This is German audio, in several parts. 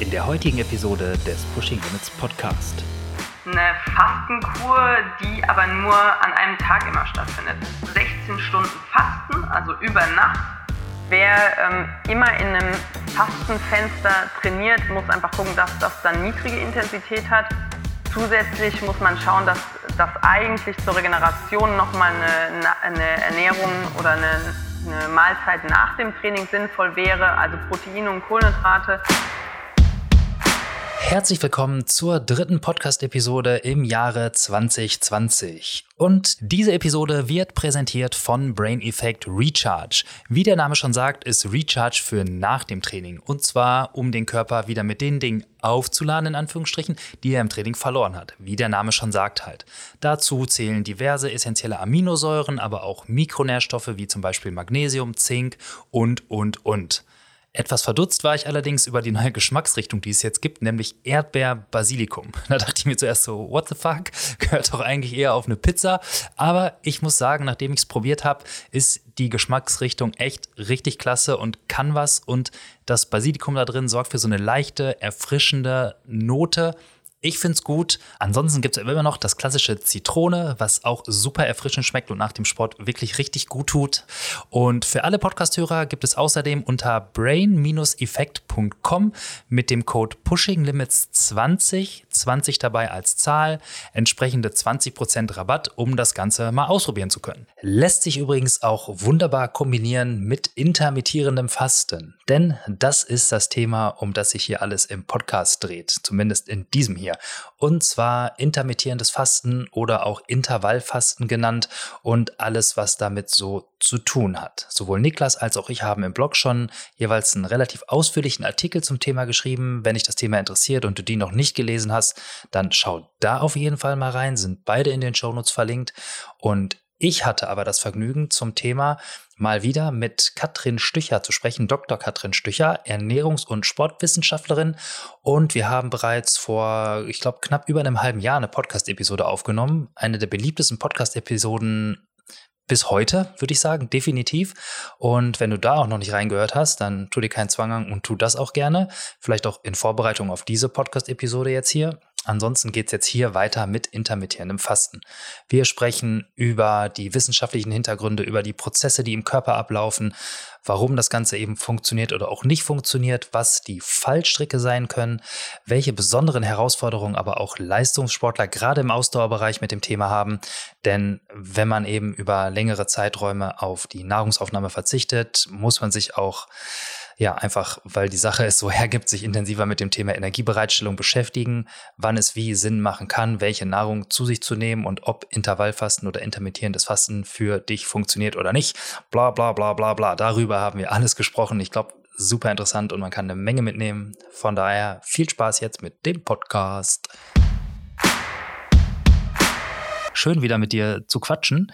in der heutigen Episode des Pushing Limits Podcast. Eine Fastenkur, die aber nur an einem Tag immer stattfindet. 16 Stunden Fasten, also über Nacht. Wer ähm, immer in einem Fastenfenster trainiert, muss einfach gucken, dass das dann niedrige Intensität hat. Zusätzlich muss man schauen, dass das eigentlich zur Regeneration nochmal eine, eine Ernährung oder eine, eine Mahlzeit nach dem Training sinnvoll wäre, also Proteine und Kohlenhydrate. Herzlich willkommen zur dritten Podcast-Episode im Jahre 2020. Und diese Episode wird präsentiert von Brain Effect Recharge. Wie der Name schon sagt, ist Recharge für nach dem Training. Und zwar, um den Körper wieder mit den Dingen aufzuladen, in Anführungsstrichen, die er im Training verloren hat. Wie der Name schon sagt halt. Dazu zählen diverse essentielle Aminosäuren, aber auch Mikronährstoffe wie zum Beispiel Magnesium, Zink und, und, und. Etwas verdutzt war ich allerdings über die neue Geschmacksrichtung, die es jetzt gibt, nämlich Erdbeer-Basilikum. Da dachte ich mir zuerst so, what the fuck? Gehört doch eigentlich eher auf eine Pizza. Aber ich muss sagen, nachdem ich es probiert habe, ist die Geschmacksrichtung echt richtig klasse und kann was. Und das Basilikum da drin sorgt für so eine leichte, erfrischende Note ich finde es gut. Ansonsten gibt es immer noch das klassische Zitrone, was auch super erfrischend schmeckt und nach dem Sport wirklich richtig gut tut. Und für alle Podcasthörer gibt es außerdem unter brain-effekt.com mit dem Code PushingLimits20, 20 dabei als Zahl, entsprechende 20% Rabatt, um das Ganze mal ausprobieren zu können. Lässt sich übrigens auch wunderbar kombinieren mit intermittierendem Fasten. Denn das ist das Thema, um das sich hier alles im Podcast dreht. Zumindest in diesem hier. Und zwar intermittierendes Fasten oder auch Intervallfasten genannt und alles, was damit so zu tun hat. Sowohl Niklas als auch ich haben im Blog schon jeweils einen relativ ausführlichen Artikel zum Thema geschrieben. Wenn dich das Thema interessiert und du die noch nicht gelesen hast, dann schau da auf jeden Fall mal rein, sind beide in den Shownotes verlinkt. Und ich hatte aber das Vergnügen zum Thema mal wieder mit Katrin Stücher zu sprechen, Dr. Katrin Stücher, Ernährungs- und Sportwissenschaftlerin. Und wir haben bereits vor, ich glaube, knapp über einem halben Jahr eine Podcast-Episode aufgenommen. Eine der beliebtesten Podcast-Episoden bis heute, würde ich sagen, definitiv. Und wenn du da auch noch nicht reingehört hast, dann tu dir keinen Zwang an und tu das auch gerne. Vielleicht auch in Vorbereitung auf diese Podcast-Episode jetzt hier. Ansonsten geht es jetzt hier weiter mit intermittierendem Fasten. Wir sprechen über die wissenschaftlichen Hintergründe, über die Prozesse, die im Körper ablaufen, warum das Ganze eben funktioniert oder auch nicht funktioniert, was die Fallstricke sein können, welche besonderen Herausforderungen aber auch Leistungssportler gerade im Ausdauerbereich mit dem Thema haben. Denn wenn man eben über längere Zeiträume auf die Nahrungsaufnahme verzichtet, muss man sich auch ja, einfach, weil die Sache es so hergibt, sich intensiver mit dem Thema Energiebereitstellung beschäftigen, wann es wie Sinn machen kann, welche Nahrung zu sich zu nehmen und ob Intervallfasten oder intermittierendes Fasten für dich funktioniert oder nicht. Bla bla bla bla bla. Darüber haben wir alles gesprochen. Ich glaube, super interessant und man kann eine Menge mitnehmen. Von daher viel Spaß jetzt mit dem Podcast. Schön wieder mit dir zu quatschen.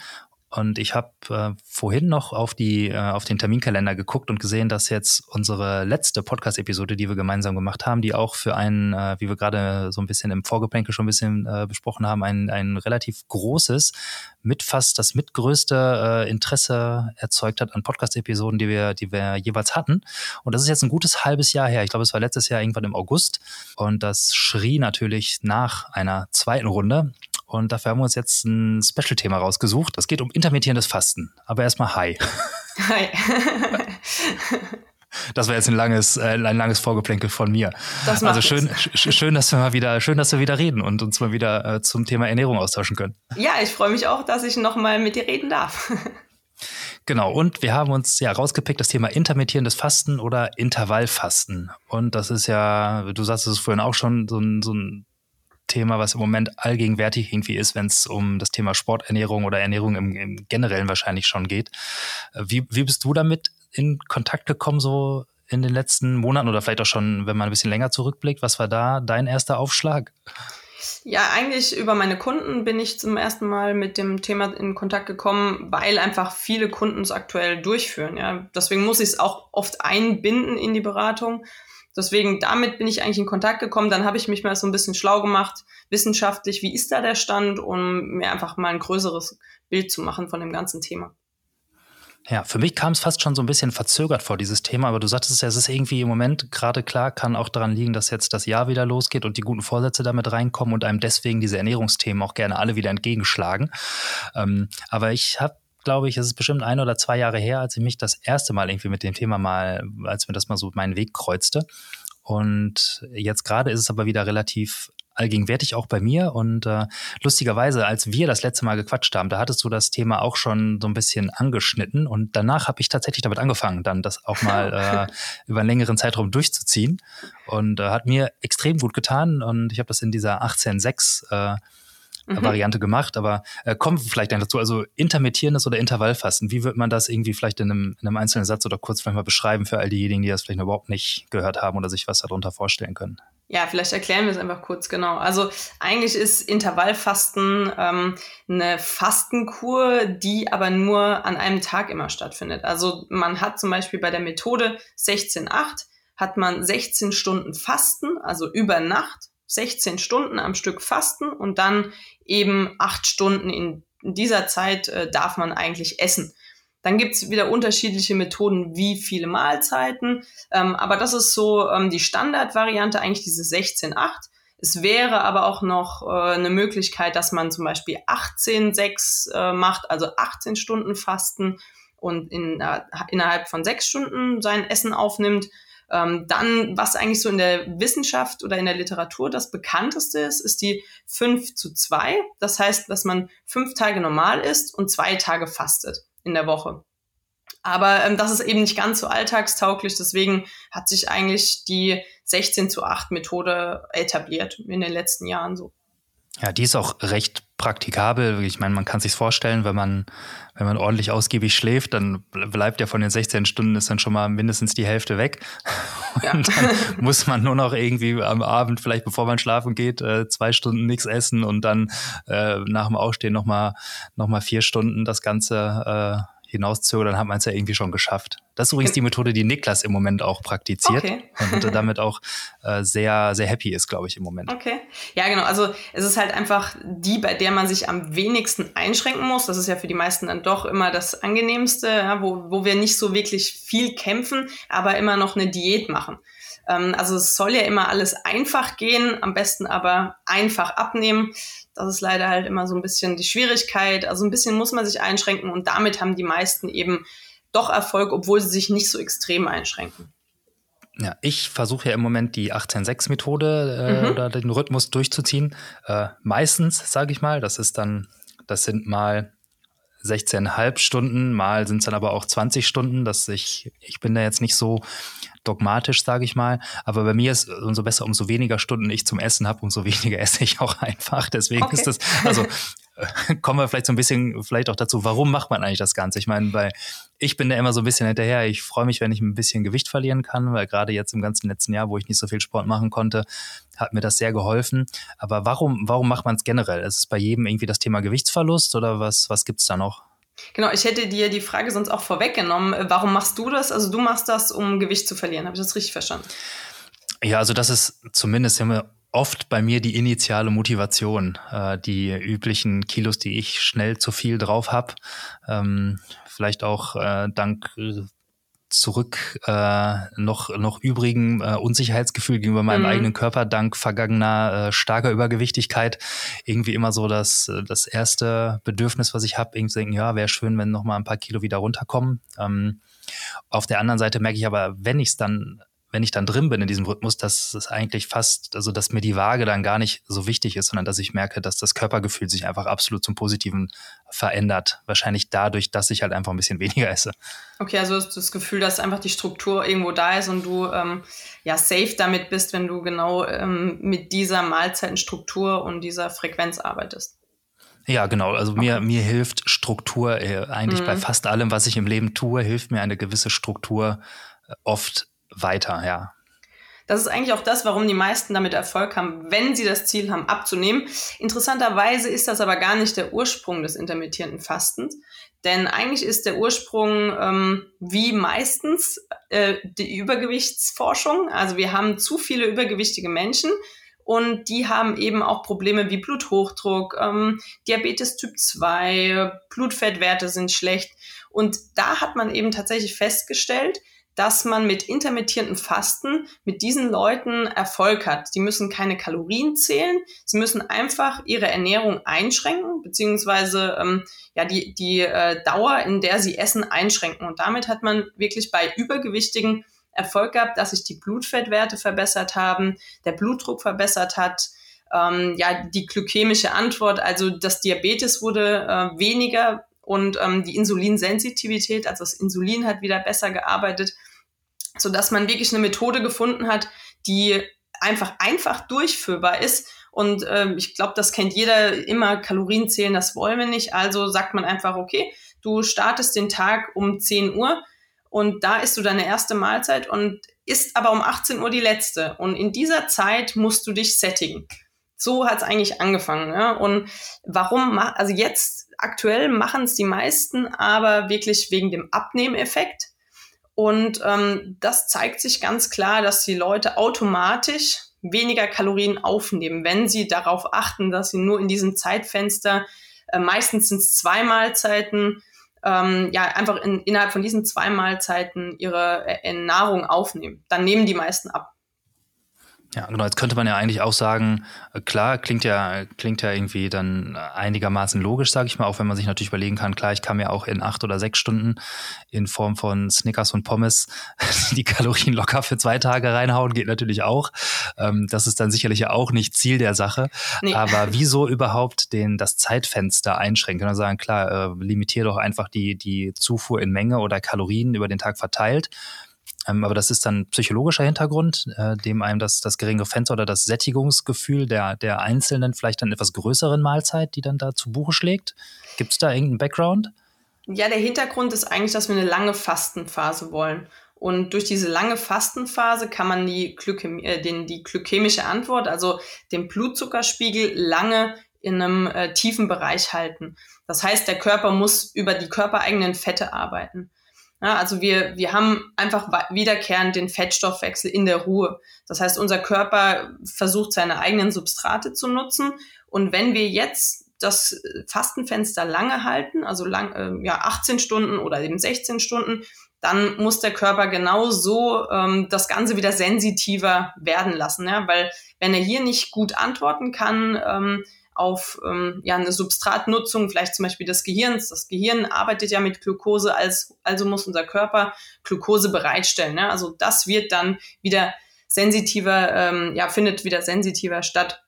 Und ich habe äh, vorhin noch auf, die, äh, auf den Terminkalender geguckt und gesehen, dass jetzt unsere letzte Podcast-Episode, die wir gemeinsam gemacht haben, die auch für ein, äh, wie wir gerade so ein bisschen im Vorgeplänkel schon ein bisschen äh, besprochen haben, ein, ein relativ großes, mit fast das mitgrößte äh, Interesse erzeugt hat an Podcast-Episoden, die wir, die wir jeweils hatten. Und das ist jetzt ein gutes halbes Jahr her. Ich glaube, es war letztes Jahr irgendwann im August. Und das schrie natürlich nach einer zweiten Runde. Und dafür haben wir uns jetzt ein Special-Thema rausgesucht. Es geht um intermittierendes Fasten. Aber erstmal Hi. Hi. Das war jetzt ein langes, äh, ein langes Vorgeplänkel von mir. Das also schön, sch schön, dass wir mal wieder, schön, dass wir wieder reden und uns mal wieder äh, zum Thema Ernährung austauschen können. Ja, ich freue mich auch, dass ich nochmal mit dir reden darf. Genau, und wir haben uns ja rausgepickt das Thema intermittierendes Fasten oder Intervallfasten. Und das ist ja, du sagst es vorhin auch schon, so ein, so ein Thema, was im Moment allgegenwärtig irgendwie ist, wenn es um das Thema Sporternährung oder Ernährung im, im Generellen wahrscheinlich schon geht. Äh, wie, wie bist du damit in Kontakt gekommen, so in den letzten Monaten oder vielleicht auch schon, wenn man ein bisschen länger zurückblickt? Was war da dein erster Aufschlag? Ja, eigentlich über meine Kunden bin ich zum ersten Mal mit dem Thema in Kontakt gekommen, weil einfach viele Kunden es aktuell durchführen. Ja. Deswegen muss ich es auch oft einbinden in die Beratung. Deswegen, damit bin ich eigentlich in Kontakt gekommen. Dann habe ich mich mal so ein bisschen schlau gemacht, wissenschaftlich, wie ist da der Stand, um mir einfach mal ein größeres Bild zu machen von dem ganzen Thema. Ja, für mich kam es fast schon so ein bisschen verzögert vor, dieses Thema, aber du sagtest ja, es ist irgendwie im Moment gerade klar, kann auch daran liegen, dass jetzt das Jahr wieder losgeht und die guten Vorsätze damit reinkommen und einem deswegen diese Ernährungsthemen auch gerne alle wieder entgegenschlagen. Ähm, aber ich habe glaube ich, es ist bestimmt ein oder zwei Jahre her, als ich mich das erste Mal irgendwie mit dem Thema mal, als mir das mal so meinen Weg kreuzte. Und jetzt gerade ist es aber wieder relativ allgegenwärtig auch bei mir. Und äh, lustigerweise, als wir das letzte Mal gequatscht haben, da hattest du das Thema auch schon so ein bisschen angeschnitten. Und danach habe ich tatsächlich damit angefangen, dann das auch mal äh, über einen längeren Zeitraum durchzuziehen. Und äh, hat mir extrem gut getan. Und ich habe das in dieser 18.6 äh, mhm. Variante gemacht, aber äh, kommen wir vielleicht dann dazu. Also intermittierendes oder Intervallfasten, wie wird man das irgendwie vielleicht in einem, in einem einzelnen Satz oder kurz vielleicht mal beschreiben für all diejenigen, die das vielleicht überhaupt nicht gehört haben oder sich was darunter vorstellen können? Ja, vielleicht erklären wir es einfach kurz genau. Also eigentlich ist Intervallfasten ähm, eine Fastenkur, die aber nur an einem Tag immer stattfindet. Also man hat zum Beispiel bei der Methode 16.8 hat man 16 Stunden Fasten, also über Nacht 16 Stunden am Stück Fasten und dann eben acht Stunden in dieser Zeit äh, darf man eigentlich essen. Dann gibt's wieder unterschiedliche Methoden, wie viele Mahlzeiten. Ähm, aber das ist so ähm, die Standardvariante, eigentlich diese 16-8. Es wäre aber auch noch äh, eine Möglichkeit, dass man zum Beispiel 18-6 äh, macht, also 18 Stunden Fasten und in, äh, innerhalb von sechs Stunden sein Essen aufnimmt. Ähm, dann, was eigentlich so in der Wissenschaft oder in der Literatur das bekannteste ist, ist die 5 zu 2. Das heißt, dass man fünf Tage normal isst und zwei Tage fastet in der Woche. Aber ähm, das ist eben nicht ganz so alltagstauglich, deswegen hat sich eigentlich die 16 zu 8 Methode etabliert in den letzten Jahren so. Ja, die ist auch recht praktikabel. Ich meine, man kann sich vorstellen, wenn man, wenn man ordentlich ausgiebig schläft, dann bleibt ja von den 16 Stunden ist dann schon mal mindestens die Hälfte weg. Ja. Und dann muss man nur noch irgendwie am Abend, vielleicht bevor man schlafen geht, äh, zwei Stunden nichts essen und dann äh, nach dem Aufstehen nochmal noch mal vier Stunden das Ganze äh, hinauszögern, dann hat man es ja irgendwie schon geschafft. Das ist übrigens die Methode, die Niklas im Moment auch praktiziert okay. und damit auch äh, sehr, sehr happy ist, glaube ich, im Moment. Okay. Ja, genau. Also es ist halt einfach die, bei der man sich am wenigsten einschränken muss. Das ist ja für die meisten dann doch immer das Angenehmste, ja, wo, wo wir nicht so wirklich viel kämpfen, aber immer noch eine Diät machen. Ähm, also es soll ja immer alles einfach gehen, am besten aber einfach abnehmen. Das ist leider halt immer so ein bisschen die Schwierigkeit. Also ein bisschen muss man sich einschränken und damit haben die meisten eben doch Erfolg, obwohl sie sich nicht so extrem einschränken. Ja, ich versuche ja im Moment die 18-6-Methode äh, mhm. oder den Rhythmus durchzuziehen. Äh, meistens, sage ich mal, das ist dann, das sind mal 16,5 Stunden, mal sind es dann aber auch 20 Stunden, dass ich, ich bin da jetzt nicht so dogmatisch, sage ich mal. Aber bei mir ist umso besser, umso weniger Stunden ich zum Essen habe, umso weniger esse ich auch einfach. Deswegen okay. ist das, also kommen wir vielleicht so ein bisschen vielleicht auch dazu, warum macht man eigentlich das Ganze? Ich meine, weil ich bin da immer so ein bisschen hinterher. Ich freue mich, wenn ich ein bisschen Gewicht verlieren kann, weil gerade jetzt im ganzen letzten Jahr, wo ich nicht so viel Sport machen konnte, hat mir das sehr geholfen. Aber warum, warum macht man es generell? Ist es bei jedem irgendwie das Thema Gewichtsverlust oder was, was gibt's da noch? Genau, ich hätte dir die Frage sonst auch vorweggenommen. Warum machst du das? Also du machst das, um Gewicht zu verlieren. Habe ich das richtig verstanden? Ja, also das ist zumindest immer oft bei mir die initiale Motivation, äh, die üblichen Kilos, die ich schnell zu viel drauf habe. Ähm, vielleicht auch äh, dank äh, zurück äh, noch, noch übrigen äh, Unsicherheitsgefühl gegenüber meinem mhm. eigenen Körper dank vergangener äh, starker Übergewichtigkeit irgendwie immer so das, äh, das erste Bedürfnis, was ich habe, irgendwie zu denken, ja, wäre schön, wenn noch mal ein paar Kilo wieder runterkommen. Ähm, auf der anderen Seite merke ich aber, wenn ich es dann wenn ich dann drin bin in diesem Rhythmus, dass es eigentlich fast, also dass mir die Waage dann gar nicht so wichtig ist, sondern dass ich merke, dass das Körpergefühl sich einfach absolut zum Positiven verändert. Wahrscheinlich dadurch, dass ich halt einfach ein bisschen weniger esse. Okay, also das Gefühl, dass einfach die Struktur irgendwo da ist und du ähm, ja safe damit bist, wenn du genau ähm, mit dieser Mahlzeitenstruktur und dieser Frequenz arbeitest. Ja, genau. Also mir, mir hilft Struktur äh, eigentlich mhm. bei fast allem, was ich im Leben tue, hilft mir eine gewisse Struktur äh, oft weiter, ja. Das ist eigentlich auch das, warum die meisten damit Erfolg haben, wenn sie das Ziel haben, abzunehmen. Interessanterweise ist das aber gar nicht der Ursprung des intermittierenden Fastens. Denn eigentlich ist der Ursprung ähm, wie meistens äh, die Übergewichtsforschung. Also wir haben zu viele übergewichtige Menschen und die haben eben auch Probleme wie Bluthochdruck, ähm, Diabetes Typ 2, Blutfettwerte sind schlecht. Und da hat man eben tatsächlich festgestellt, dass man mit intermittierenden Fasten mit diesen Leuten Erfolg hat. Die müssen keine Kalorien zählen, sie müssen einfach ihre Ernährung einschränken, beziehungsweise ähm, ja die, die äh, Dauer, in der sie essen, einschränken. Und damit hat man wirklich bei Übergewichtigen Erfolg gehabt, dass sich die Blutfettwerte verbessert haben, der Blutdruck verbessert hat, ähm, ja, die glykämische Antwort, also das Diabetes wurde äh, weniger und ähm, die Insulinsensitivität, also das Insulin hat wieder besser gearbeitet, so dass man wirklich eine Methode gefunden hat, die einfach einfach durchführbar ist. Und ähm, ich glaube, das kennt jeder immer Kalorien zählen, das wollen wir nicht. Also sagt man einfach, okay, du startest den Tag um 10 Uhr und da isst du deine erste Mahlzeit und isst aber um 18 Uhr die letzte. Und in dieser Zeit musst du dich sättigen. So hat es eigentlich angefangen. Ja? Und warum, also jetzt aktuell machen es die meisten, aber wirklich wegen dem Abnehmeffekt. Und ähm, das zeigt sich ganz klar, dass die Leute automatisch weniger Kalorien aufnehmen, wenn sie darauf achten, dass sie nur in diesem Zeitfenster, äh, meistens sind es zwei Mahlzeiten, ähm, ja, einfach in, innerhalb von diesen zwei Mahlzeiten ihre äh, Nahrung aufnehmen. Dann nehmen die meisten ab. Ja, genau. Jetzt könnte man ja eigentlich auch sagen, klar, klingt ja, klingt ja irgendwie dann einigermaßen logisch, sage ich mal, auch wenn man sich natürlich überlegen kann, klar, ich kann mir auch in acht oder sechs Stunden in Form von Snickers und Pommes die Kalorien locker für zwei Tage reinhauen, geht natürlich auch. Ähm, das ist dann sicherlich ja auch nicht Ziel der Sache. Nee. Aber wieso überhaupt den, das Zeitfenster einschränken? Man sagen, klar, äh, limitiere doch einfach die, die Zufuhr in Menge oder Kalorien über den Tag verteilt. Ähm, aber das ist dann psychologischer Hintergrund, äh, dem einem das, das geringere Fenster oder das Sättigungsgefühl der, der einzelnen, vielleicht dann etwas größeren Mahlzeit, die dann da zu Buche schlägt. Gibt es da irgendeinen Background? Ja, der Hintergrund ist eigentlich, dass wir eine lange Fastenphase wollen. Und durch diese lange Fastenphase kann man die, Glykämie, äh, den, die glykämische Antwort, also den Blutzuckerspiegel, lange in einem äh, tiefen Bereich halten. Das heißt, der Körper muss über die körpereigenen Fette arbeiten. Ja, also wir, wir haben einfach wiederkehrend den Fettstoffwechsel in der Ruhe. Das heißt, unser Körper versucht seine eigenen Substrate zu nutzen. Und wenn wir jetzt das Fastenfenster lange halten, also lang, äh, ja, 18 Stunden oder eben 16 Stunden, dann muss der Körper genau so ähm, das Ganze wieder sensitiver werden lassen. Ja? Weil wenn er hier nicht gut antworten kann, ähm, auf ähm, ja, eine Substratnutzung, vielleicht zum Beispiel des Gehirns. Das Gehirn arbeitet ja mit Glucose, als, also muss unser Körper Glucose bereitstellen. Ne? Also das wird dann wieder sensitiver, ähm, ja, findet wieder sensitiver statt.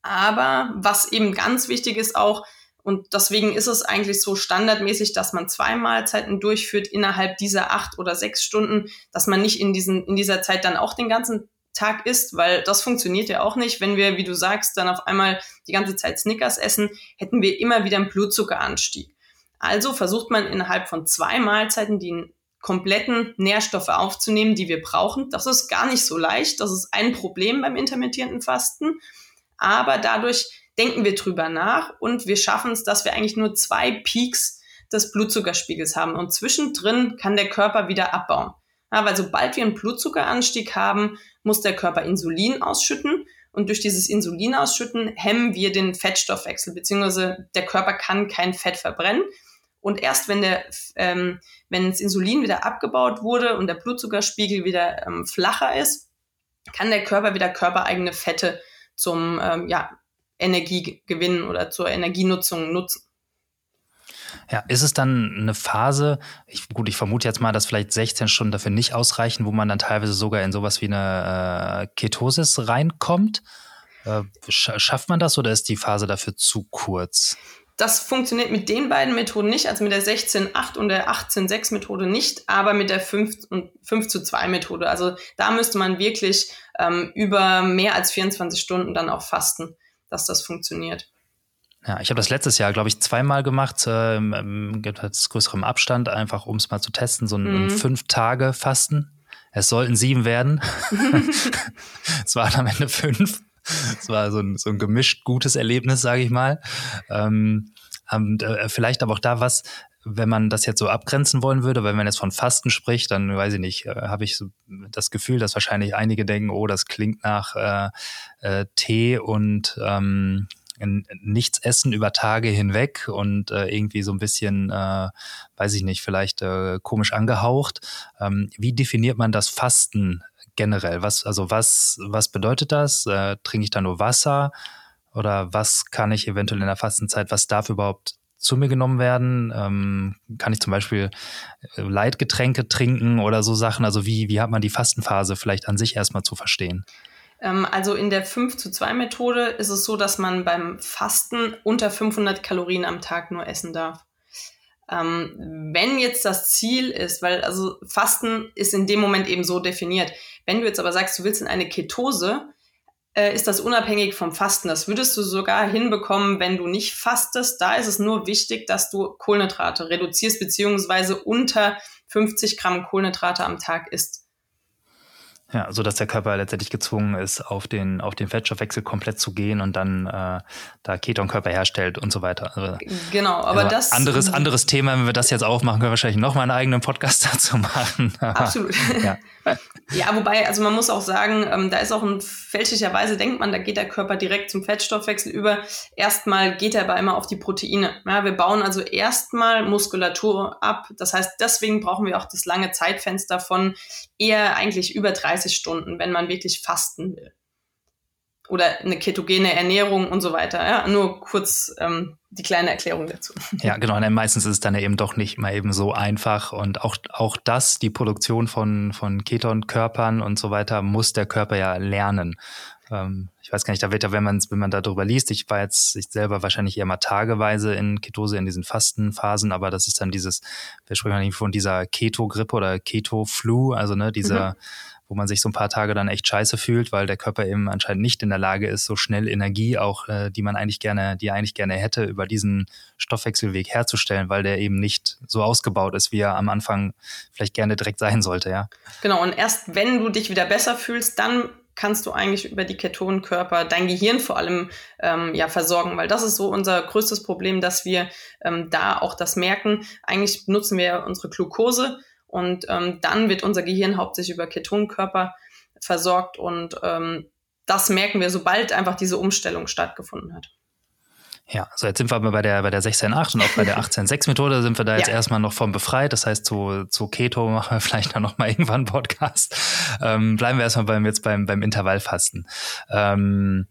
Aber was eben ganz wichtig ist auch, und deswegen ist es eigentlich so standardmäßig, dass man zwei Mahlzeiten durchführt innerhalb dieser acht oder sechs Stunden, dass man nicht in, diesen, in dieser Zeit dann auch den ganzen Tag isst, weil das funktioniert ja auch nicht. Wenn wir, wie du sagst, dann auf einmal die ganze Zeit Snickers essen, hätten wir immer wieder einen Blutzuckeranstieg. Also versucht man innerhalb von zwei Mahlzeiten die kompletten Nährstoffe aufzunehmen, die wir brauchen. Das ist gar nicht so leicht. Das ist ein Problem beim intermittierenden Fasten. Aber dadurch denken wir drüber nach und wir schaffen es, dass wir eigentlich nur zwei Peaks des Blutzuckerspiegels haben. Und zwischendrin kann der Körper wieder abbauen. Ja, weil sobald wir einen Blutzuckeranstieg haben, muss der Körper Insulin ausschütten. Und durch dieses Insulin ausschütten hemmen wir den Fettstoffwechsel, beziehungsweise der Körper kann kein Fett verbrennen. Und erst wenn der, ähm, wenn das Insulin wieder abgebaut wurde und der Blutzuckerspiegel wieder ähm, flacher ist, kann der Körper wieder körpereigene Fette zum ähm, ja, Energiegewinn oder zur Energienutzung nutzen. Ja, ist es dann eine Phase, ich, gut, ich vermute jetzt mal, dass vielleicht 16 Stunden dafür nicht ausreichen, wo man dann teilweise sogar in sowas wie eine äh, Ketosis reinkommt? Äh, schafft man das oder ist die Phase dafür zu kurz? Das funktioniert mit den beiden Methoden nicht, also mit der 16.8 und der 18.6 Methode nicht, aber mit der 5, 5 zu 2 Methode. Also da müsste man wirklich ähm, über mehr als 24 Stunden dann auch fasten, dass das funktioniert. Ja, ich habe das letztes Jahr, glaube ich, zweimal gemacht, äh, mit größerem Abstand, einfach um es mal zu testen, so ein, mhm. fünf Tage Fasten. Es sollten sieben werden. es waren am Ende fünf. Es war so ein, so ein gemischt gutes Erlebnis, sage ich mal. Ähm, und, äh, vielleicht aber auch da was, wenn man das jetzt so abgrenzen wollen würde, weil wenn man jetzt von Fasten spricht, dann weiß ich nicht, äh, habe ich so das Gefühl, dass wahrscheinlich einige denken, oh, das klingt nach äh, äh, Tee und ähm, nichts essen über Tage hinweg und äh, irgendwie so ein bisschen, äh, weiß ich nicht, vielleicht äh, komisch angehaucht. Ähm, wie definiert man das Fasten generell? Was, also was, was bedeutet das? Äh, trinke ich da nur Wasser? Oder was kann ich eventuell in der Fastenzeit, was darf überhaupt zu mir genommen werden? Ähm, kann ich zum Beispiel äh, Leitgetränke trinken oder so Sachen? Also wie, wie hat man die Fastenphase vielleicht an sich erstmal zu verstehen? Ähm, also in der 5 zu 2 Methode ist es so, dass man beim Fasten unter 500 Kalorien am Tag nur essen darf. Ähm, wenn jetzt das Ziel ist, weil also Fasten ist in dem Moment eben so definiert. Wenn du jetzt aber sagst, du willst in eine Ketose, äh, ist das unabhängig vom Fasten. Das würdest du sogar hinbekommen, wenn du nicht fastest. Da ist es nur wichtig, dass du Kohlenhydrate reduzierst, beziehungsweise unter 50 Gramm Kohlenhydrate am Tag isst. Ja, so dass der Körper letztendlich gezwungen ist, auf den, auf den Fettstoffwechsel komplett zu gehen und dann äh, da Ketonkörper herstellt und so weiter. Also, genau, aber also das. Anderes, anderes Thema, wenn wir das jetzt aufmachen, können wir wahrscheinlich noch mal einen eigenen Podcast dazu machen. Absolut. ja. ja, wobei, also man muss auch sagen, ähm, da ist auch ein fälschlicherweise denkt man, da geht der Körper direkt zum Fettstoffwechsel über. Erstmal geht er aber immer auf die Proteine. Ja, wir bauen also erstmal Muskulatur ab. Das heißt, deswegen brauchen wir auch das lange Zeitfenster von eher eigentlich über 30 Stunden, wenn man wirklich fasten will oder eine ketogene Ernährung und so weiter. Ja, nur kurz ähm, die kleine Erklärung dazu. Ja, genau. Und meistens ist es dann eben doch nicht mal eben so einfach. Und auch, auch das, die Produktion von, von Ketonkörpern und so weiter, muss der Körper ja lernen. Ähm, ich weiß gar nicht, da wird ja, wenn man, wenn man darüber liest, ich war jetzt ich selber wahrscheinlich eher mal tageweise in Ketose, in diesen Fastenphasen, aber das ist dann dieses, wir sprechen eigentlich von dieser Keto-Grippe oder Keto-Flu, also ne, dieser mhm wo man sich so ein paar Tage dann echt scheiße fühlt, weil der Körper eben anscheinend nicht in der Lage ist, so schnell Energie auch, äh, die man eigentlich gerne, die er eigentlich gerne hätte, über diesen Stoffwechselweg herzustellen, weil der eben nicht so ausgebaut ist, wie er am Anfang vielleicht gerne direkt sein sollte, ja. Genau, und erst wenn du dich wieder besser fühlst, dann kannst du eigentlich über die Ketonkörper dein Gehirn vor allem ähm, ja versorgen, weil das ist so unser größtes Problem, dass wir ähm, da auch das merken. Eigentlich nutzen wir unsere Glucose und ähm, dann wird unser Gehirn hauptsächlich über Ketonkörper versorgt. Und ähm, das merken wir, sobald einfach diese Umstellung stattgefunden hat. Ja, so jetzt sind wir bei der, bei der 16.8 und auch bei der 18.6-Methode sind wir da jetzt ja. erstmal noch vom befreit. Das heißt, zu, zu Keto machen wir vielleicht dann nochmal irgendwann einen Podcast. Ähm, bleiben wir erstmal beim, jetzt beim, beim Intervallfasten. Ähm,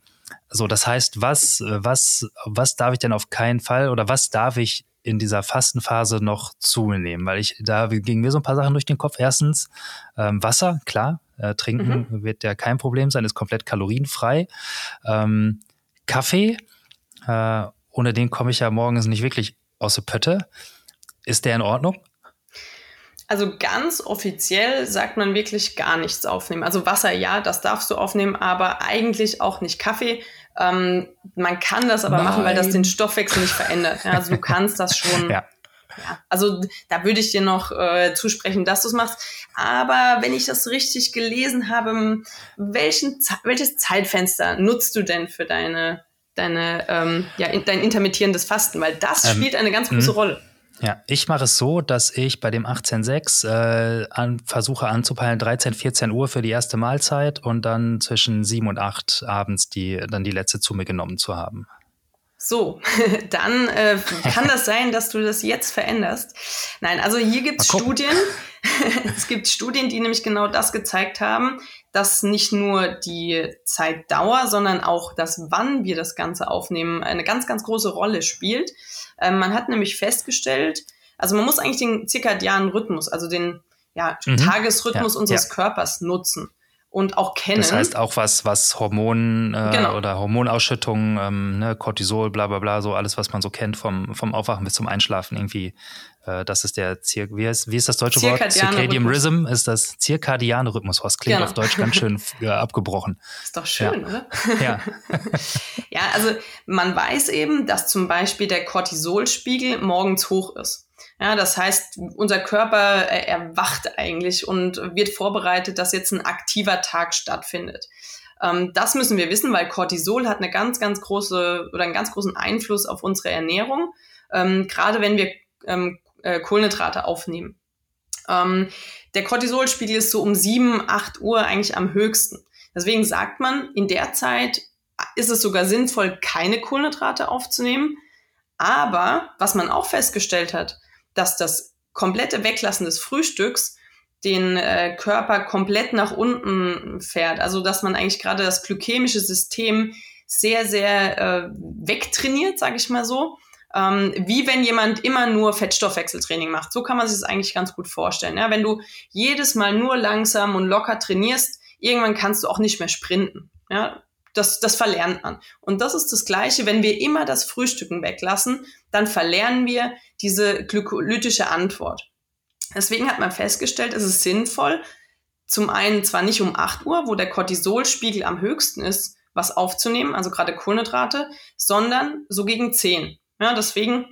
so, das heißt, was, was, was darf ich denn auf keinen Fall oder was darf ich in dieser Fastenphase noch zunehmen? Weil ich, da gingen mir so ein paar Sachen durch den Kopf. Erstens, ähm, Wasser, klar, äh, trinken mhm. wird ja kein Problem sein, ist komplett kalorienfrei. Ähm, Kaffee, äh, ohne den komme ich ja morgens nicht wirklich aus der Pötte. Ist der in Ordnung? Also ganz offiziell sagt man wirklich gar nichts aufnehmen. Also Wasser, ja, das darfst du aufnehmen, aber eigentlich auch nicht Kaffee. Ähm, man kann das aber Nein. machen, weil das den Stoffwechsel nicht verändert. Ja, also du kannst das schon. ja. Ja, also da würde ich dir noch äh, zusprechen, dass du es machst. Aber wenn ich das richtig gelesen habe, welchen, welches Zeitfenster nutzt du denn für deine, deine, ähm, ja, dein intermittierendes Fasten? Weil das ähm, spielt eine ganz große mhm. Rolle. Ja, ich mache es so, dass ich bei dem 18.6 äh, an, versuche anzupeilen 13, 14 Uhr für die erste Mahlzeit und dann zwischen 7 und 8 abends die, dann die letzte zu mir genommen zu haben. So, dann äh, kann das sein, dass du das jetzt veränderst. Nein, also hier gibt es Studien. es gibt Studien, die nämlich genau das gezeigt haben, dass nicht nur die Zeitdauer, sondern auch das, wann wir das Ganze aufnehmen, eine ganz, ganz große Rolle spielt. Ähm, man hat nämlich festgestellt, also man muss eigentlich den zirkadianen Rhythmus, also den ja, mhm. Tagesrhythmus ja, unseres ja. Körpers nutzen und auch kennen. Das heißt auch was, was Hormonen äh, genau. oder Hormonausschüttungen, ähm, ne, Cortisol, bla bla bla, so alles, was man so kennt vom, vom Aufwachen bis zum Einschlafen irgendwie. Äh, das ist der Zir wie, ist, wie ist das deutsche Wort? Circadian Rhythm ist das zirkadiane Rhythmus. Was klingt genau. auf Deutsch ganz schön äh, abgebrochen. Ist doch schön, ja. oder? Ja. ja, also man weiß eben, dass zum Beispiel der Cortisolspiegel morgens hoch ist. Ja, das heißt, unser Körper äh, erwacht eigentlich und wird vorbereitet, dass jetzt ein aktiver Tag stattfindet. Ähm, das müssen wir wissen, weil Cortisol hat eine ganz, ganz große oder einen ganz großen Einfluss auf unsere Ernährung, ähm, gerade wenn wir ähm, äh, Kohlenhydrate aufnehmen. Ähm, der Cortisolspiegel ist so um 7, 8 Uhr eigentlich am höchsten. Deswegen sagt man, in der Zeit ist es sogar sinnvoll, keine Kohlenhydrate aufzunehmen. Aber was man auch festgestellt hat, dass das komplette Weglassen des Frühstücks den äh, Körper komplett nach unten fährt. Also dass man eigentlich gerade das glykämische System sehr, sehr äh, wegtrainiert, sage ich mal so. Ähm, wie wenn jemand immer nur Fettstoffwechseltraining macht. So kann man sich das eigentlich ganz gut vorstellen. Ja? Wenn du jedes Mal nur langsam und locker trainierst, irgendwann kannst du auch nicht mehr sprinten. Ja? Das, das verlernt man. Und das ist das Gleiche, wenn wir immer das Frühstücken weglassen, dann verlernen wir diese glykolytische Antwort. Deswegen hat man festgestellt, es ist sinnvoll, zum einen zwar nicht um 8 Uhr, wo der Cortisolspiegel am höchsten ist, was aufzunehmen, also gerade Kohlenhydrate, sondern so gegen 10. Ja, deswegen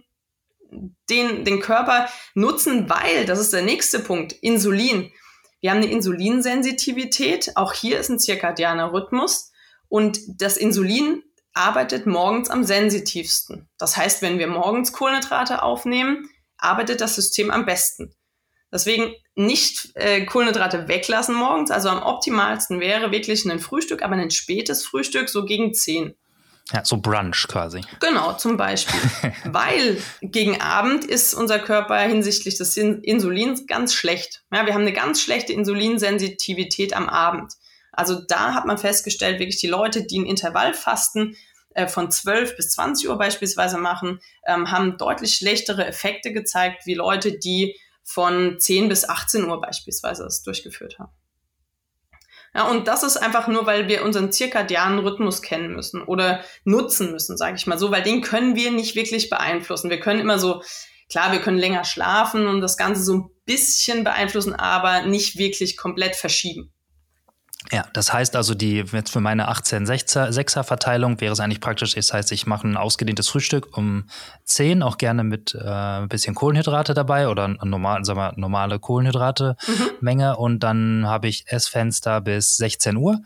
den, den Körper nutzen, weil, das ist der nächste Punkt, Insulin. Wir haben eine Insulinsensitivität, auch hier ist ein zirkadianer Rhythmus und das Insulin arbeitet morgens am sensitivsten. Das heißt, wenn wir morgens Kohlenhydrate aufnehmen, arbeitet das System am besten. Deswegen nicht äh, Kohlenhydrate weglassen morgens. Also am optimalsten wäre wirklich ein Frühstück, aber ein spätes Frühstück, so gegen 10. Ja, so Brunch quasi. Genau, zum Beispiel. Weil gegen Abend ist unser Körper hinsichtlich des Insulins ganz schlecht. Ja, wir haben eine ganz schlechte Insulinsensitivität am Abend. Also da hat man festgestellt, wirklich die Leute, die ein Intervallfasten äh, von 12 bis 20 Uhr beispielsweise machen, ähm, haben deutlich schlechtere Effekte gezeigt, wie Leute, die von 10 bis 18 Uhr beispielsweise das durchgeführt haben. Ja, und das ist einfach nur, weil wir unseren zirkadianen Rhythmus kennen müssen oder nutzen müssen, sage ich mal so, weil den können wir nicht wirklich beeinflussen. Wir können immer so, klar, wir können länger schlafen und das Ganze so ein bisschen beeinflussen, aber nicht wirklich komplett verschieben. Ja, das heißt also, die jetzt für meine 18-6er Verteilung wäre es eigentlich praktisch, das heißt, ich mache ein ausgedehntes Frühstück um 10, auch gerne mit äh, ein bisschen Kohlenhydrate dabei oder normal, sagen wir, normale Kohlenhydrate-Menge mhm. und dann habe ich Essfenster bis 16 Uhr.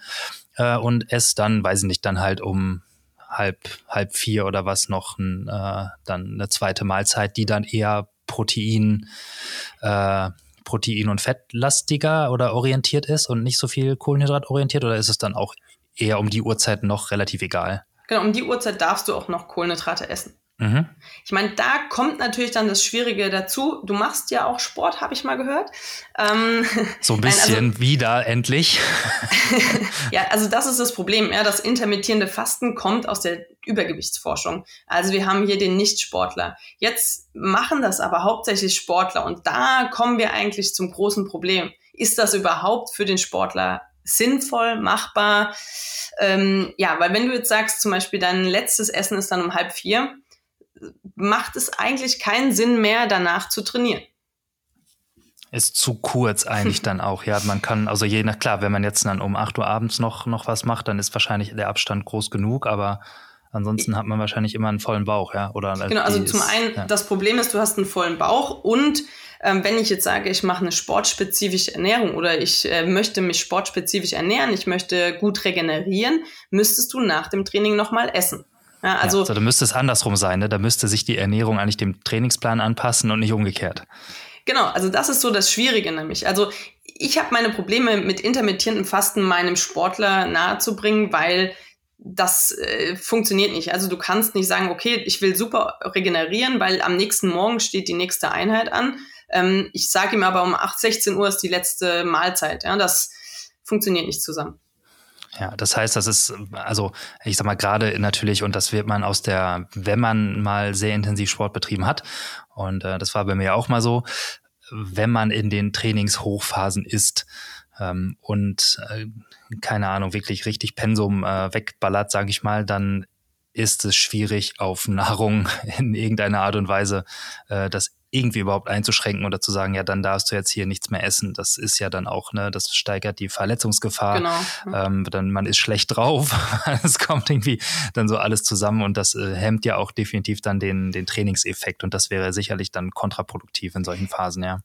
Äh, und esse dann, weiß ich nicht, dann halt um halb, halb vier oder was noch ein, äh, dann eine zweite Mahlzeit, die dann eher Protein äh, protein- und fettlastiger oder orientiert ist und nicht so viel Kohlenhydrat orientiert? Oder ist es dann auch eher um die Uhrzeit noch relativ egal? Genau, um die Uhrzeit darfst du auch noch Kohlenhydrate essen. Mhm. Ich meine, da kommt natürlich dann das Schwierige dazu. Du machst ja auch Sport, habe ich mal gehört. Ähm, so ein bisschen Nein, also, wieder, endlich. ja, also das ist das Problem. Ja, das intermittierende Fasten kommt aus der Übergewichtsforschung. Also wir haben hier den Nichtsportler. Jetzt machen das aber hauptsächlich Sportler und da kommen wir eigentlich zum großen Problem. Ist das überhaupt für den Sportler sinnvoll, machbar? Ähm, ja, weil wenn du jetzt sagst, zum Beispiel dein letztes Essen ist dann um halb vier, macht es eigentlich keinen Sinn mehr, danach zu trainieren. Ist zu kurz eigentlich dann auch, ja. Man kann, also je nach, klar, wenn man jetzt dann um 8 Uhr abends noch, noch was macht, dann ist wahrscheinlich der Abstand groß genug, aber ansonsten hat man wahrscheinlich immer einen vollen Bauch, ja. Oder genau, also zum ist, einen, ja. das Problem ist, du hast einen vollen Bauch und ähm, wenn ich jetzt sage, ich mache eine sportspezifische Ernährung oder ich äh, möchte mich sportspezifisch ernähren, ich möchte gut regenerieren, müsstest du nach dem Training nochmal essen. Ja, also, ja, also da müsste es andersrum sein, ne? Da müsste sich die Ernährung eigentlich dem Trainingsplan anpassen und nicht umgekehrt. Genau, also das ist so das Schwierige nämlich. Also ich habe meine Probleme mit intermittierendem Fasten meinem Sportler nahezubringen, weil das äh, funktioniert nicht. Also du kannst nicht sagen, okay, ich will super regenerieren, weil am nächsten Morgen steht die nächste Einheit an. Ähm, ich sage ihm aber um 8, 16 Uhr ist die letzte Mahlzeit. Ja, das funktioniert nicht zusammen. Ja, das heißt, das ist, also ich sag mal, gerade natürlich, und das wird man aus der, wenn man mal sehr intensiv Sport betrieben hat, und äh, das war bei mir auch mal so, wenn man in den Trainingshochphasen ist ähm, und äh, keine Ahnung, wirklich richtig Pensum äh, wegballert, sage ich mal, dann ist es schwierig, auf Nahrung in irgendeiner Art und Weise äh, das irgendwie überhaupt einzuschränken oder zu sagen, ja, dann darfst du jetzt hier nichts mehr essen. Das ist ja dann auch, ne, das steigert die Verletzungsgefahr. Genau. Ähm, dann man ist schlecht drauf. es kommt irgendwie dann so alles zusammen und das äh, hemmt ja auch definitiv dann den, den Trainingseffekt und das wäre sicherlich dann kontraproduktiv in solchen Phasen, ja.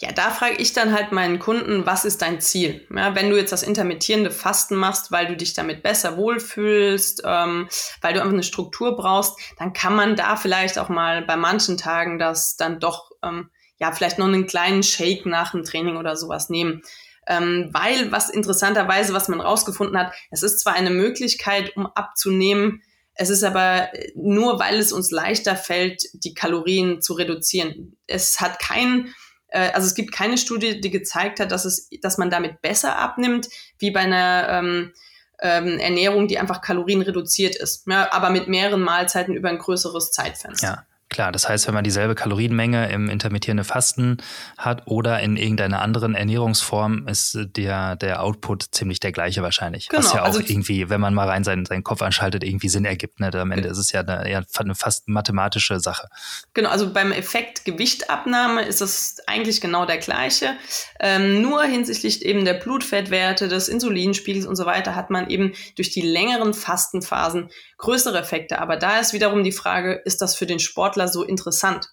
Ja, da frage ich dann halt meinen Kunden, was ist dein Ziel? Ja, wenn du jetzt das intermittierende Fasten machst, weil du dich damit besser wohlfühlst, ähm, weil du einfach eine Struktur brauchst, dann kann man da vielleicht auch mal bei manchen Tagen das dann doch, ähm, ja, vielleicht noch einen kleinen Shake nach dem Training oder sowas nehmen. ähm, weil was interessanterweise, was man rausgefunden hat, es ist zwar eine Möglichkeit, um abzunehmen, es ist aber nur, weil es uns leichter fällt, die Kalorien zu reduzieren. Es hat kein, äh, also es gibt keine Studie, die gezeigt hat, dass es, dass man damit besser abnimmt, wie bei einer ähm, ähm, Ernährung, die einfach Kalorien reduziert ist, ja, aber mit mehreren Mahlzeiten über ein größeres Zeitfenster. Ja. Klar, das heißt, wenn man dieselbe Kalorienmenge im intermittierenden Fasten hat oder in irgendeiner anderen Ernährungsform, ist der, der Output ziemlich der gleiche wahrscheinlich. Genau, Was ja auch also irgendwie, wenn man mal rein seinen, seinen Kopf anschaltet, irgendwie Sinn ergibt. Ne? Am Ende ist es ja eine, eher eine fast mathematische Sache. Genau, also beim Effekt Gewichtabnahme ist es eigentlich genau der gleiche. Ähm, nur hinsichtlich eben der Blutfettwerte, des Insulinspiegels und so weiter hat man eben durch die längeren Fastenphasen größere Effekte. Aber da ist wiederum die Frage, ist das für den Sportler so interessant?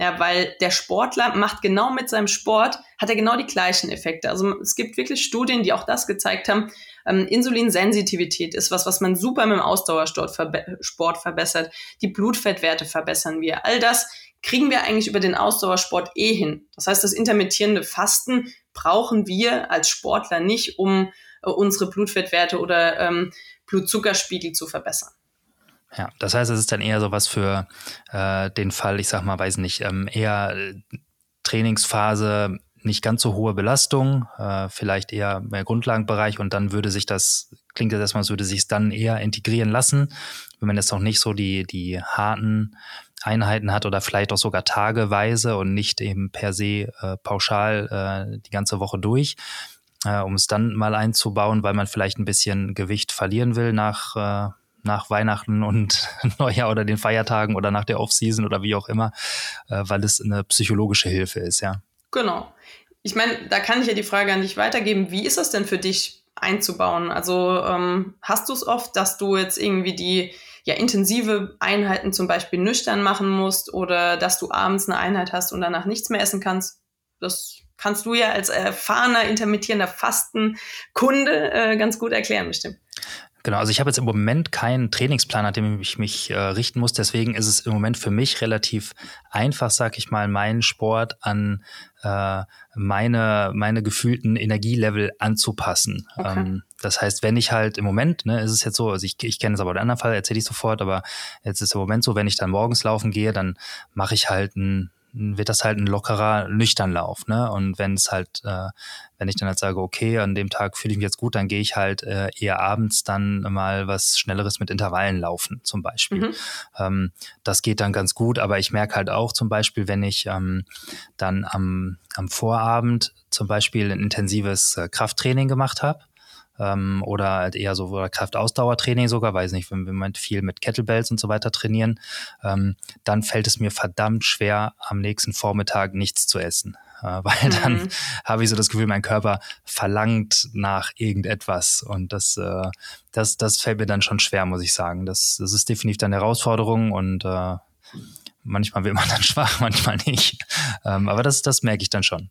Ja, weil der Sportler macht genau mit seinem Sport, hat er genau die gleichen Effekte. Also es gibt wirklich Studien, die auch das gezeigt haben. Ähm, Insulinsensitivität ist was, was man super mit dem Ausdauersport verbe Sport verbessert. Die Blutfettwerte verbessern wir. All das kriegen wir eigentlich über den Ausdauersport eh hin. Das heißt, das intermittierende Fasten brauchen wir als Sportler nicht, um äh, unsere Blutfettwerte oder ähm, Blutzuckerspiegel zu verbessern. Ja, das heißt, es ist dann eher sowas für äh, den Fall, ich sag mal, weiß nicht, ähm, eher äh, Trainingsphase, nicht ganz so hohe Belastung, äh, vielleicht eher mehr Grundlagenbereich und dann würde sich das, klingt das erstmal, so, würde sich es dann eher integrieren lassen, wenn man jetzt noch nicht so die, die harten Einheiten hat oder vielleicht auch sogar tageweise und nicht eben per se äh, pauschal äh, die ganze Woche durch, äh, um es dann mal einzubauen, weil man vielleicht ein bisschen Gewicht verlieren will nach äh, nach Weihnachten und Neujahr oder den Feiertagen oder nach der Offseason oder wie auch immer, äh, weil es eine psychologische Hilfe ist, ja. Genau. Ich meine, da kann ich ja die Frage an dich weitergeben. Wie ist das denn für dich einzubauen? Also ähm, hast du es oft, dass du jetzt irgendwie die ja, intensive Einheiten zum Beispiel nüchtern machen musst oder dass du abends eine Einheit hast und danach nichts mehr essen kannst? Das kannst du ja als erfahrener intermittierender Fastenkunde äh, ganz gut erklären, bestimmt. Genau, also ich habe jetzt im Moment keinen Trainingsplan, an dem ich mich äh, richten muss. Deswegen ist es im Moment für mich relativ einfach, sag ich mal, meinen Sport an äh, meine, meine gefühlten Energielevel anzupassen. Okay. Ähm, das heißt, wenn ich halt im Moment, ne, ist es jetzt so, also ich, ich kenne es aber den anderen Fall, erzähle ich sofort, aber jetzt ist im Moment so, wenn ich dann morgens laufen gehe, dann mache ich halt ein wird das halt ein lockerer Nüchternlauf. Ne? Und wenn es halt, äh, wenn ich dann halt sage, okay, an dem Tag fühle ich mich jetzt gut, dann gehe ich halt äh, eher abends dann mal was Schnelleres mit Intervallen laufen, zum Beispiel. Mhm. Ähm, das geht dann ganz gut, aber ich merke halt auch zum Beispiel, wenn ich ähm, dann am, am Vorabend zum Beispiel ein intensives äh, Krafttraining gemacht habe, ähm, oder halt eher so oder Kraftausdauertraining sogar, weiß nicht, wenn wir im Moment viel mit Kettlebells und so weiter trainieren, ähm, dann fällt es mir verdammt schwer, am nächsten Vormittag nichts zu essen. Äh, weil dann mhm. habe ich so das Gefühl, mein Körper verlangt nach irgendetwas. Und das, äh, das, das fällt mir dann schon schwer, muss ich sagen. Das, das ist definitiv eine Herausforderung und äh, manchmal wird man dann schwach, manchmal nicht. Ähm, aber das, das merke ich dann schon.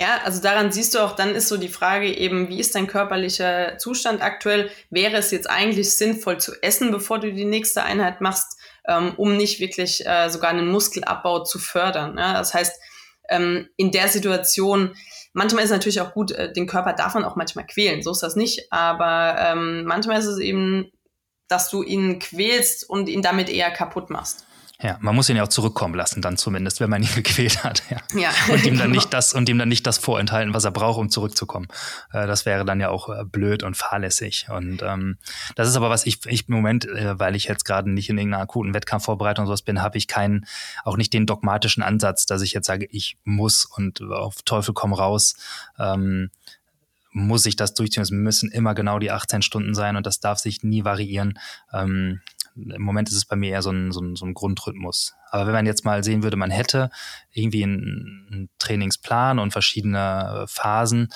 Ja, also daran siehst du auch, dann ist so die Frage eben, wie ist dein körperlicher Zustand aktuell? Wäre es jetzt eigentlich sinnvoll zu essen, bevor du die nächste Einheit machst, ähm, um nicht wirklich äh, sogar einen Muskelabbau zu fördern? Ja? Das heißt, ähm, in der Situation, manchmal ist es natürlich auch gut, äh, den Körper darf man auch manchmal quälen, so ist das nicht, aber ähm, manchmal ist es eben, dass du ihn quälst und ihn damit eher kaputt machst. Ja, man muss ihn ja auch zurückkommen lassen, dann zumindest, wenn man ihn gequält hat. Ja. ja und ihm dann genau. nicht das und ihm dann nicht das vorenthalten, was er braucht, um zurückzukommen. Äh, das wäre dann ja auch äh, blöd und fahrlässig. Und ähm, das ist aber was ich, ich im Moment, äh, weil ich jetzt gerade nicht in irgendeiner akuten Wettkampfvorbereitung sowas bin, habe ich keinen, auch nicht den dogmatischen Ansatz, dass ich jetzt sage, ich muss und auf Teufel komm raus. Ähm, muss ich das durchziehen. Es müssen immer genau die 18 Stunden sein und das darf sich nie variieren. Ähm, im Moment ist es bei mir eher so ein, so ein, so ein Grundrhythmus. Aber wenn man jetzt mal sehen würde, man hätte irgendwie einen, einen Trainingsplan und verschiedene Phasen,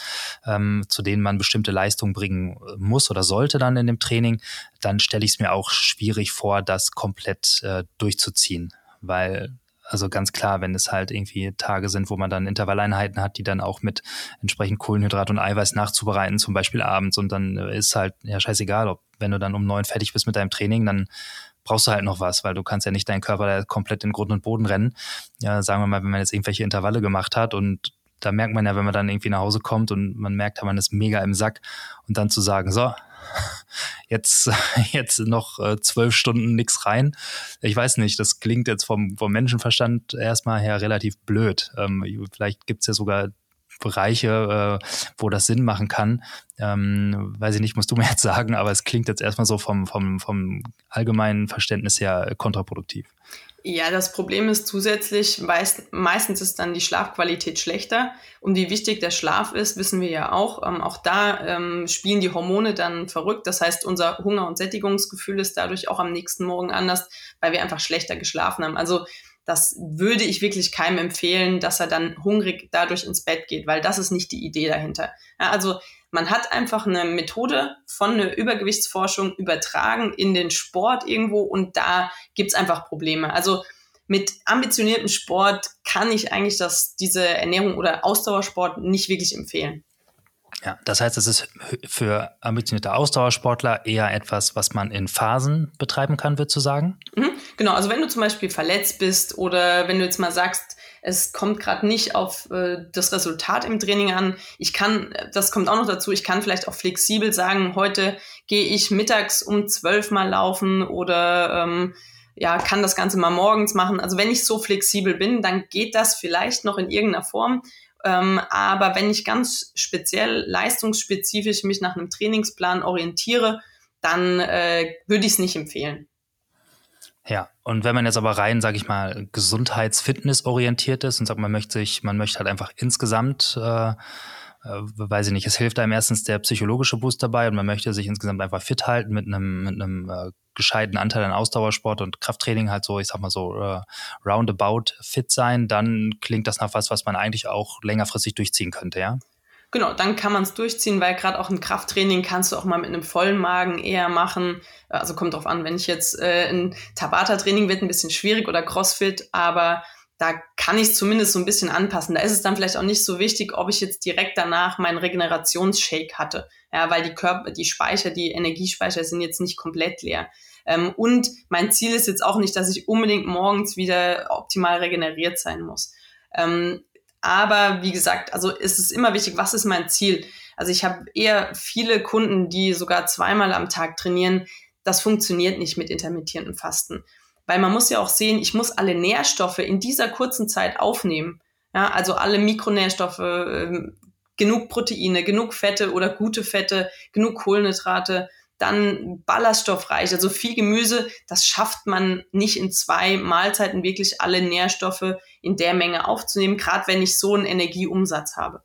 ähm, zu denen man bestimmte Leistungen bringen muss oder sollte dann in dem Training, dann stelle ich es mir auch schwierig vor, das komplett äh, durchzuziehen. Weil also ganz klar, wenn es halt irgendwie Tage sind, wo man dann Intervalleinheiten hat, die dann auch mit entsprechend Kohlenhydrat und Eiweiß nachzubereiten, zum Beispiel abends und dann ist halt ja scheißegal, ob wenn du dann um neun fertig bist mit deinem Training, dann brauchst du halt noch was, weil du kannst ja nicht deinen Körper da komplett in Grund und Boden rennen. Ja, sagen wir mal, wenn man jetzt irgendwelche Intervalle gemacht hat und da merkt man ja, wenn man dann irgendwie nach Hause kommt und man merkt, man ist mega im Sack und dann zu sagen, so, jetzt, jetzt noch äh, zwölf Stunden nichts rein. Ich weiß nicht, das klingt jetzt vom, vom Menschenverstand erstmal her relativ blöd. Ähm, vielleicht gibt's ja sogar Bereiche, äh, wo das Sinn machen kann. Ähm, weiß ich nicht, musst du mir jetzt sagen, aber es klingt jetzt erstmal so vom, vom, vom allgemeinen Verständnis her kontraproduktiv. Ja, das Problem ist zusätzlich, meist, meistens ist dann die Schlafqualität schlechter. Und wie wichtig der Schlaf ist, wissen wir ja auch. Ähm, auch da ähm, spielen die Hormone dann verrückt. Das heißt, unser Hunger- und Sättigungsgefühl ist dadurch auch am nächsten Morgen anders, weil wir einfach schlechter geschlafen haben. Also das würde ich wirklich keinem empfehlen, dass er dann hungrig dadurch ins Bett geht, weil das ist nicht die Idee dahinter. Ja, also man hat einfach eine Methode von der Übergewichtsforschung übertragen in den Sport irgendwo und da gibt's einfach Probleme. Also mit ambitioniertem Sport kann ich eigentlich das, diese Ernährung oder Ausdauersport nicht wirklich empfehlen. Ja, das heißt, es ist für ambitionierte Ausdauersportler eher etwas, was man in Phasen betreiben kann, würdest du sagen? Mhm, genau, also wenn du zum Beispiel verletzt bist oder wenn du jetzt mal sagst, es kommt gerade nicht auf äh, das Resultat im Training an. Ich kann, das kommt auch noch dazu, ich kann vielleicht auch flexibel sagen, heute gehe ich mittags um zwölf mal laufen oder ähm, ja, kann das Ganze mal morgens machen. Also wenn ich so flexibel bin, dann geht das vielleicht noch in irgendeiner Form. Ähm, aber wenn ich ganz speziell leistungsspezifisch mich nach einem Trainingsplan orientiere, dann äh, würde ich es nicht empfehlen. Ja, und wenn man jetzt aber rein, sage ich mal, gesundheits-fitness orientiert ist und sagt, man möchte sich, man möchte halt einfach insgesamt, äh, äh, weiß ich nicht, es hilft einem erstens der psychologische Boost dabei und man möchte sich insgesamt einfach fit halten mit einem, mit einem äh, gescheiten Anteil an Ausdauersport und Krafttraining halt so, ich sag mal so, äh, roundabout fit sein, dann klingt das nach was, was man eigentlich auch längerfristig durchziehen könnte, ja? Genau, dann kann man es durchziehen, weil gerade auch ein Krafttraining kannst du auch mal mit einem vollen Magen eher machen. Also kommt drauf an, wenn ich jetzt äh, ein Tabata-Training wird ein bisschen schwierig oder Crossfit, aber da kann ich es zumindest so ein bisschen anpassen. Da ist es dann vielleicht auch nicht so wichtig, ob ich jetzt direkt danach meinen Regenerationsshake hatte. Ja, weil die Körper, die Speicher, die Energiespeicher sind jetzt nicht komplett leer. Ähm, und mein Ziel ist jetzt auch nicht, dass ich unbedingt morgens wieder optimal regeneriert sein muss. Ähm, aber wie gesagt, also ist es immer wichtig, was ist mein Ziel? Also ich habe eher viele Kunden, die sogar zweimal am Tag trainieren. Das funktioniert nicht mit intermittierendem Fasten. Weil man muss ja auch sehen, ich muss alle Nährstoffe in dieser kurzen Zeit aufnehmen. Ja, also alle Mikronährstoffe, äh, genug Proteine, genug Fette oder gute Fette, genug Kohlenhydrate dann ballaststoffreich, also viel Gemüse, das schafft man nicht in zwei Mahlzeiten wirklich alle Nährstoffe in der Menge aufzunehmen, gerade wenn ich so einen Energieumsatz habe.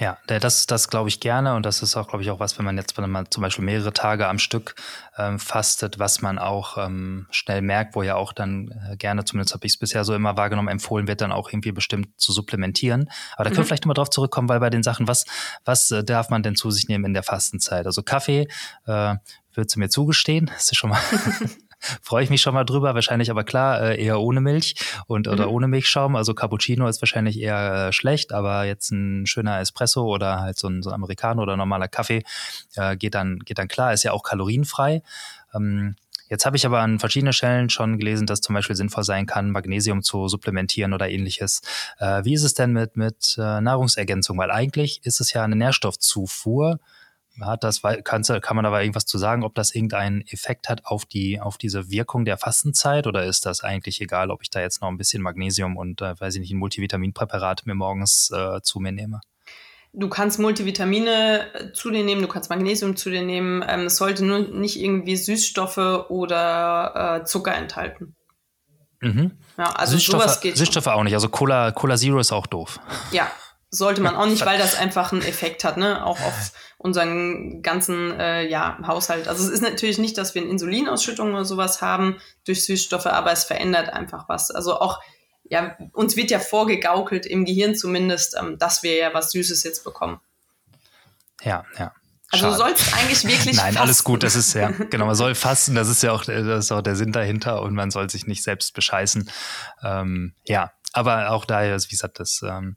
Ja, das, das glaube ich gerne und das ist auch, glaube ich, auch was, wenn man jetzt wenn man zum Beispiel mehrere Tage am Stück ähm, fastet, was man auch ähm, schnell merkt, wo ja auch dann äh, gerne, zumindest habe ich es bisher so immer wahrgenommen, empfohlen wird, dann auch irgendwie bestimmt zu supplementieren. Aber da können mhm. wir vielleicht nochmal drauf zurückkommen, weil bei den Sachen, was, was äh, darf man denn zu sich nehmen in der Fastenzeit? Also Kaffee, äh, würdest du mir zugestehen? Das ist schon mal freue ich mich schon mal drüber. Wahrscheinlich aber klar, äh, eher ohne Milch und oder mhm. ohne Milchschaum. Also Cappuccino ist wahrscheinlich eher äh, schlecht, aber jetzt ein schöner Espresso oder halt so ein, so ein Americano oder normaler Kaffee äh, geht dann geht dann klar. Ist ja auch kalorienfrei. Ähm, Jetzt habe ich aber an verschiedenen Stellen schon gelesen, dass zum Beispiel sinnvoll sein kann, Magnesium zu supplementieren oder ähnliches. Äh, wie ist es denn mit, mit äh, Nahrungsergänzung? Weil eigentlich ist es ja eine Nährstoffzufuhr hat das, kann, kann man aber irgendwas zu sagen, ob das irgendeinen Effekt hat auf die, auf diese Wirkung der Fastenzeit oder ist das eigentlich egal, ob ich da jetzt noch ein bisschen Magnesium und, äh, weiß ich nicht, ein Multivitaminpräparat mir morgens äh, zu mir nehme? Du kannst Multivitamine äh, zu dir nehmen, du kannst Magnesium zu dir nehmen. Ähm, es sollte nur nicht irgendwie Süßstoffe oder äh, Zucker enthalten. Mhm. Ja, also Süßstoffe, sowas geht Süßstoffe auch nicht. Also Cola, Cola Zero ist auch doof. Ja, sollte man auch nicht, weil das einfach einen Effekt hat, ne? Auch auf unseren ganzen äh, ja, Haushalt. Also es ist natürlich nicht, dass wir eine Insulinausschüttung oder sowas haben durch Süßstoffe, aber es verändert einfach was. Also auch, ja, uns wird ja vorgegaukelt, im Gehirn zumindest, ähm, dass wir ja was Süßes jetzt bekommen. Ja, ja. Also Schade. du sollst eigentlich wirklich. Nein, fasten. alles gut, das ist ja, genau, man soll fasten, das ist ja auch, das ist auch der Sinn dahinter und man soll sich nicht selbst bescheißen. Ähm, ja, aber auch daher, wie gesagt, das ähm,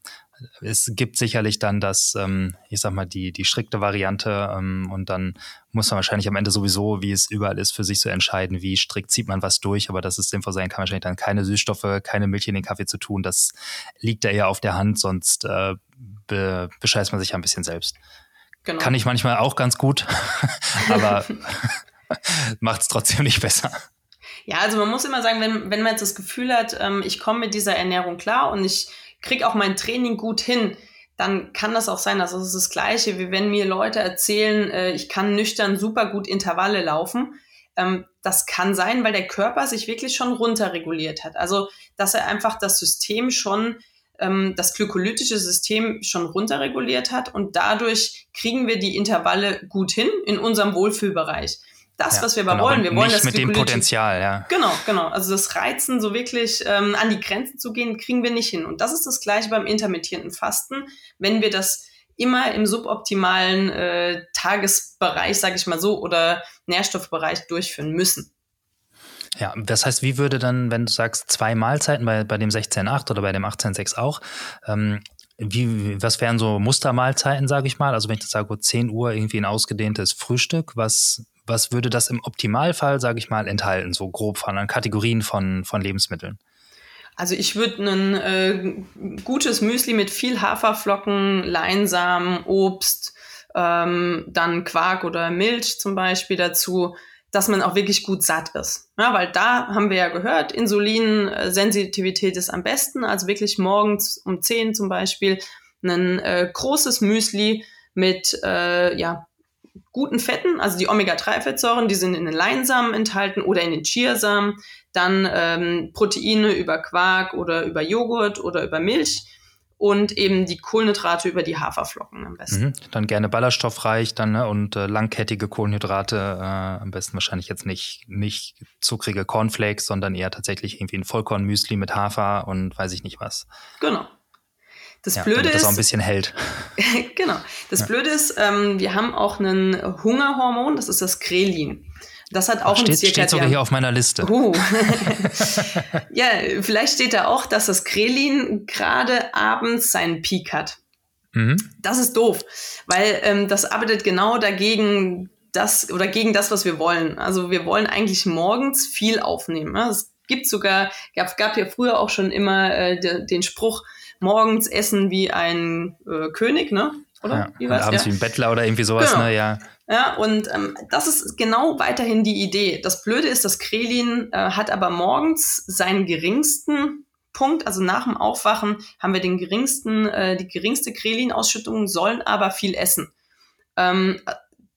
es gibt sicherlich dann das, ähm, ich sag mal, die, die strikte Variante ähm, und dann muss man wahrscheinlich am Ende sowieso, wie es überall ist, für sich so entscheiden, wie strikt zieht man was durch. Aber dass es sinnvoll sein kann, wahrscheinlich dann keine Süßstoffe, keine Milch in den Kaffee zu tun. Das liegt ja eher auf der Hand, sonst äh, be bescheißt man sich ja ein bisschen selbst. Genau. Kann ich manchmal auch ganz gut, aber macht es trotzdem nicht besser. Ja, also man muss immer sagen, wenn, wenn man jetzt das Gefühl hat, ähm, ich komme mit dieser Ernährung klar und ich kriege auch mein Training gut hin, dann kann das auch sein, also es ist das Gleiche, wie wenn mir Leute erzählen, äh, ich kann nüchtern super gut Intervalle laufen. Ähm, das kann sein, weil der Körper sich wirklich schon runterreguliert hat. Also, dass er einfach das System schon, ähm, das glykolytische System schon runterreguliert hat und dadurch kriegen wir die Intervalle gut hin in unserem Wohlfühlbereich das, ja, was wir aber genau, wollen. Wir wollen das mit dem Potenzial, ja. Genau, genau. Also das Reizen, so wirklich ähm, an die Grenzen zu gehen, kriegen wir nicht hin. Und das ist das Gleiche beim intermittierenden Fasten. Wenn wir das immer im suboptimalen äh, Tagesbereich, sage ich mal so, oder Nährstoffbereich durchführen müssen. Ja, das heißt, wie würde dann, wenn du sagst, zwei Mahlzeiten bei, bei dem 16.8 oder bei dem 18.6 auch, ähm, wie, was wären so Mustermahlzeiten, sage ich mal? Also wenn ich das sage, 10 Uhr irgendwie ein ausgedehntes Frühstück, was was würde das im Optimalfall, sage ich mal, enthalten, so grob von Kategorien von, von Lebensmitteln? Also ich würde ein äh, gutes Müsli mit viel Haferflocken, Leinsamen, Obst, ähm, dann Quark oder Milch zum Beispiel dazu, dass man auch wirklich gut satt ist. Ja, weil da haben wir ja gehört, Insulinsensitivität ist am besten. Also wirklich morgens um 10 zum Beispiel ein äh, großes Müsli mit äh, ja, guten Fetten, also die Omega-3-Fettsäuren, die sind in den Leinsamen enthalten oder in den Chiasamen, dann ähm, Proteine über Quark oder über Joghurt oder über Milch und eben die Kohlenhydrate über die Haferflocken am besten. Mhm, dann gerne ballaststoffreich dann ne, und äh, langkettige Kohlenhydrate, äh, am besten wahrscheinlich jetzt nicht, nicht zuckrige Cornflakes, sondern eher tatsächlich irgendwie ein Vollkornmüsli mit Hafer und weiß ich nicht was. Genau. Das ja, Blöde ist. Das auch ein bisschen hält. genau. Das ja. Blöde ist, ähm, wir haben auch ein Hungerhormon, das ist das Krelin. Das hat auch Ach, steht, steht sogar hier auf meiner Liste. Uh. ja, vielleicht steht da auch, dass das Krelin gerade abends seinen Peak hat. Mhm. Das ist doof, weil ähm, das arbeitet genau dagegen, das oder gegen das, was wir wollen. Also wir wollen eigentlich morgens viel aufnehmen. Es gibt sogar, gab, gab ja früher auch schon immer äh, de, den Spruch, morgens essen wie ein äh, König, ne? Oder? Ja, wie abends ja. wie ein Bettler oder irgendwie sowas, genau. ne? Ja. Ja, und ähm, das ist genau weiterhin die Idee. Das Blöde ist, dass Krelin äh, hat aber morgens seinen geringsten Punkt, also nach dem Aufwachen haben wir den geringsten, äh, die geringste Krelin-Ausschüttung, sollen aber viel essen. Ähm,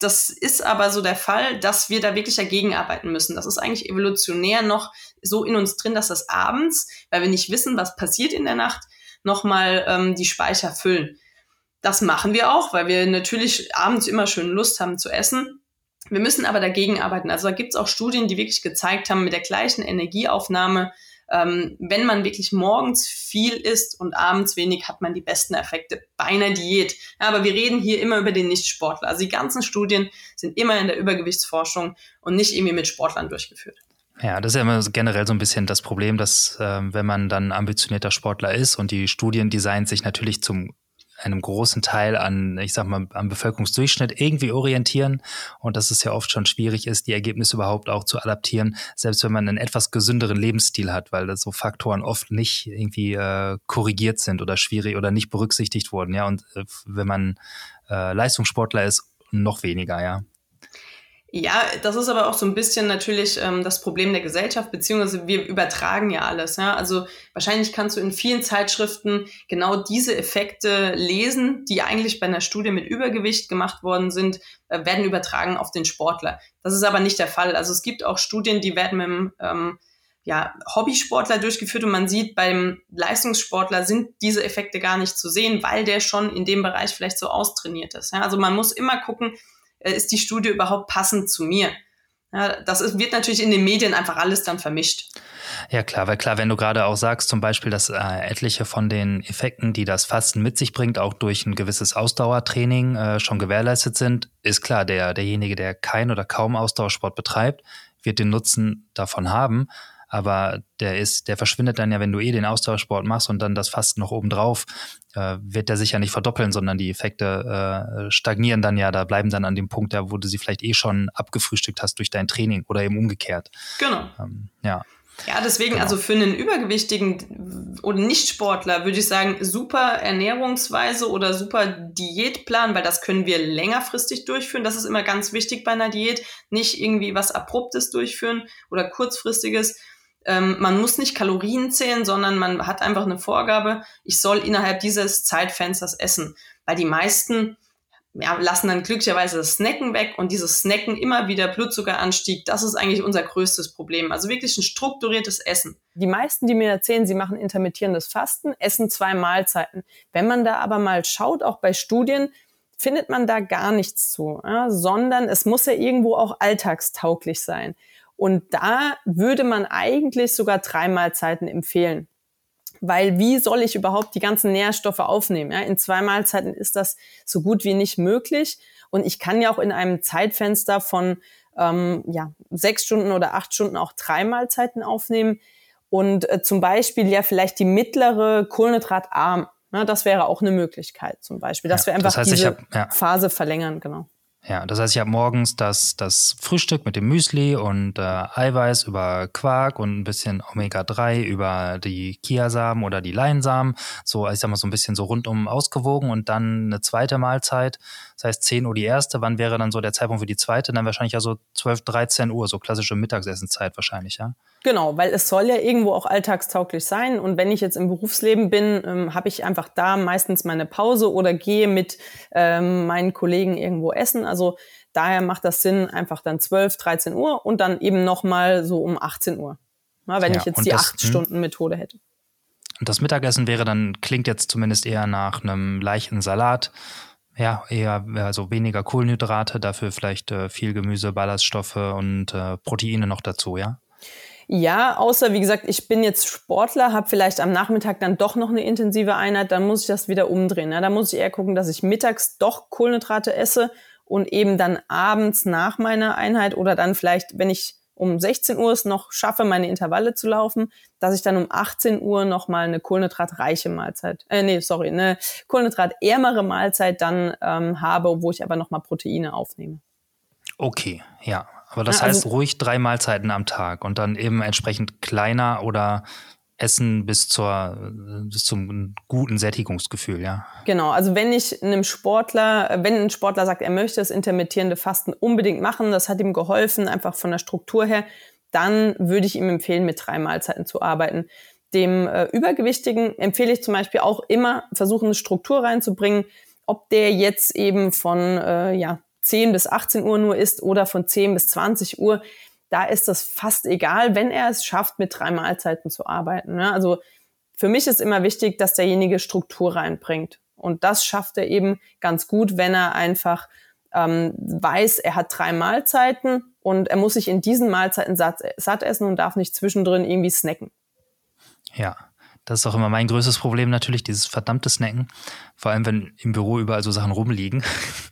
das ist aber so der Fall, dass wir da wirklich dagegen arbeiten müssen. Das ist eigentlich evolutionär noch so in uns drin, dass das abends, weil wir nicht wissen, was passiert in der Nacht, nochmal ähm, die Speicher füllen. Das machen wir auch, weil wir natürlich abends immer schön Lust haben zu essen. Wir müssen aber dagegen arbeiten. Also da gibt es auch Studien, die wirklich gezeigt haben, mit der gleichen Energieaufnahme, ähm, wenn man wirklich morgens viel isst und abends wenig, hat man die besten Effekte bei einer Diät. Ja, aber wir reden hier immer über den Nichtsportler. Also die ganzen Studien sind immer in der Übergewichtsforschung und nicht irgendwie mit Sportlern durchgeführt. Ja, das ist ja immer generell so ein bisschen das Problem, dass äh, wenn man dann ambitionierter Sportler ist und die Studiendesigns sich natürlich zum einem großen Teil an, ich sag mal, am Bevölkerungsdurchschnitt irgendwie orientieren und dass es ja oft schon schwierig ist, die Ergebnisse überhaupt auch zu adaptieren, selbst wenn man einen etwas gesünderen Lebensstil hat, weil da so Faktoren oft nicht irgendwie äh, korrigiert sind oder schwierig oder nicht berücksichtigt wurden, ja. Und äh, wenn man äh, Leistungssportler ist, noch weniger, ja. Ja, das ist aber auch so ein bisschen natürlich ähm, das Problem der Gesellschaft, beziehungsweise wir übertragen ja alles. Ja? Also wahrscheinlich kannst du in vielen Zeitschriften genau diese Effekte lesen, die eigentlich bei einer Studie mit Übergewicht gemacht worden sind, äh, werden übertragen auf den Sportler. Das ist aber nicht der Fall. Also es gibt auch Studien, die werden mit dem ähm, ja, Hobbysportler durchgeführt und man sieht, beim Leistungssportler sind diese Effekte gar nicht zu sehen, weil der schon in dem Bereich vielleicht so austrainiert ist. Ja? Also man muss immer gucken, ist die Studie überhaupt passend zu mir? Ja, das ist, wird natürlich in den Medien einfach alles dann vermischt. Ja, klar, weil klar, wenn du gerade auch sagst, zum Beispiel, dass äh, etliche von den Effekten, die das Fasten mit sich bringt, auch durch ein gewisses Ausdauertraining äh, schon gewährleistet sind, ist klar, der, derjenige, der kein oder kaum Ausdauersport betreibt, wird den Nutzen davon haben. Aber der ist, der verschwindet dann ja, wenn du eh den Austauschsport machst und dann das Fasten noch obendrauf, äh, wird der sich ja nicht verdoppeln, sondern die Effekte äh, stagnieren dann ja, da bleiben dann an dem Punkt, da wo du sie vielleicht eh schon abgefrühstückt hast durch dein Training oder eben umgekehrt. Genau. Ähm, ja. Ja, deswegen, genau. also für einen übergewichtigen oder Nichtsportler würde ich sagen, super Ernährungsweise oder super Diätplan, weil das können wir längerfristig durchführen. Das ist immer ganz wichtig bei einer Diät. Nicht irgendwie was Abruptes durchführen oder kurzfristiges. Ähm, man muss nicht Kalorien zählen, sondern man hat einfach eine Vorgabe, ich soll innerhalb dieses Zeitfensters essen. Weil die meisten ja, lassen dann glücklicherweise das Snacken weg und dieses Snacken immer wieder Blutzuckeranstieg, das ist eigentlich unser größtes Problem. Also wirklich ein strukturiertes Essen. Die meisten, die mir erzählen, sie machen intermittierendes Fasten, essen zwei Mahlzeiten. Wenn man da aber mal schaut, auch bei Studien, findet man da gar nichts zu, ja, sondern es muss ja irgendwo auch alltagstauglich sein. Und da würde man eigentlich sogar drei Mahlzeiten empfehlen weil wie soll ich überhaupt die ganzen Nährstoffe aufnehmen? Ja, in zwei Mahlzeiten ist das so gut wie nicht möglich. Und ich kann ja auch in einem Zeitfenster von ähm, ja, sechs Stunden oder acht Stunden auch drei Mahlzeiten aufnehmen. Und äh, zum Beispiel ja vielleicht die mittlere Kohlenhydratarm. Ja, das wäre auch eine Möglichkeit zum Beispiel, dass ja, wir einfach das heißt, diese hab, ja. Phase verlängern, genau. Ja, das heißt, ich habe morgens das, das Frühstück mit dem Müsli und äh, Eiweiß über Quark und ein bisschen Omega-3 über die Chiasamen oder die Leinsamen. So, ich sag mal, so ein bisschen so rundum ausgewogen und dann eine zweite Mahlzeit. Das heißt, 10 Uhr die erste. Wann wäre dann so der Zeitpunkt für die zweite? Dann wahrscheinlich ja so 12, 13 Uhr, so klassische Mittagsessenzeit wahrscheinlich, ja? Genau, weil es soll ja irgendwo auch alltagstauglich sein. Und wenn ich jetzt im Berufsleben bin, ähm, habe ich einfach da meistens meine Pause oder gehe mit ähm, meinen Kollegen irgendwo essen. Also daher macht das Sinn, einfach dann 12, 13 Uhr und dann eben nochmal so um 18 Uhr. Na, wenn ja, ich jetzt die 8-Stunden-Methode hm. hätte. Und das Mittagessen wäre dann, klingt jetzt zumindest eher nach einem leichten Salat. Ja, eher also weniger Kohlenhydrate, dafür vielleicht äh, viel Gemüse, Ballaststoffe und äh, Proteine noch dazu, ja? Ja, außer wie gesagt, ich bin jetzt Sportler, habe vielleicht am Nachmittag dann doch noch eine intensive Einheit, dann muss ich das wieder umdrehen. Ja, da muss ich eher gucken, dass ich mittags doch Kohlenhydrate esse und eben dann abends nach meiner Einheit oder dann vielleicht, wenn ich um 16 Uhr es noch schaffe, meine Intervalle zu laufen, dass ich dann um 18 Uhr noch mal eine kohlenhydratreiche Mahlzeit, äh, nee, sorry, eine kohlenhydratärmere Mahlzeit dann ähm, habe, wo ich aber noch mal Proteine aufnehme. Okay, ja, aber das ja, also, heißt ruhig drei Mahlzeiten am Tag und dann eben entsprechend kleiner oder Essen bis zur bis zum guten Sättigungsgefühl, ja. Genau, also wenn ich einem Sportler, wenn ein Sportler sagt, er möchte das intermittierende Fasten unbedingt machen, das hat ihm geholfen, einfach von der Struktur her, dann würde ich ihm empfehlen, mit drei Mahlzeiten zu arbeiten. Dem äh, Übergewichtigen empfehle ich zum Beispiel auch immer, versuchen, eine Struktur reinzubringen, ob der jetzt eben von äh, ja, 10 bis 18 Uhr nur isst oder von 10 bis 20 Uhr, da ist das fast egal, wenn er es schafft, mit drei Mahlzeiten zu arbeiten. Ne? Also für mich ist immer wichtig, dass derjenige Struktur reinbringt. Und das schafft er eben ganz gut, wenn er einfach ähm, weiß, er hat drei Mahlzeiten und er muss sich in diesen Mahlzeiten satt, satt essen und darf nicht zwischendrin irgendwie snacken. Ja, das ist auch immer mein größtes Problem natürlich, dieses verdammte Snacken. Vor allem, wenn im Büro überall so Sachen rumliegen.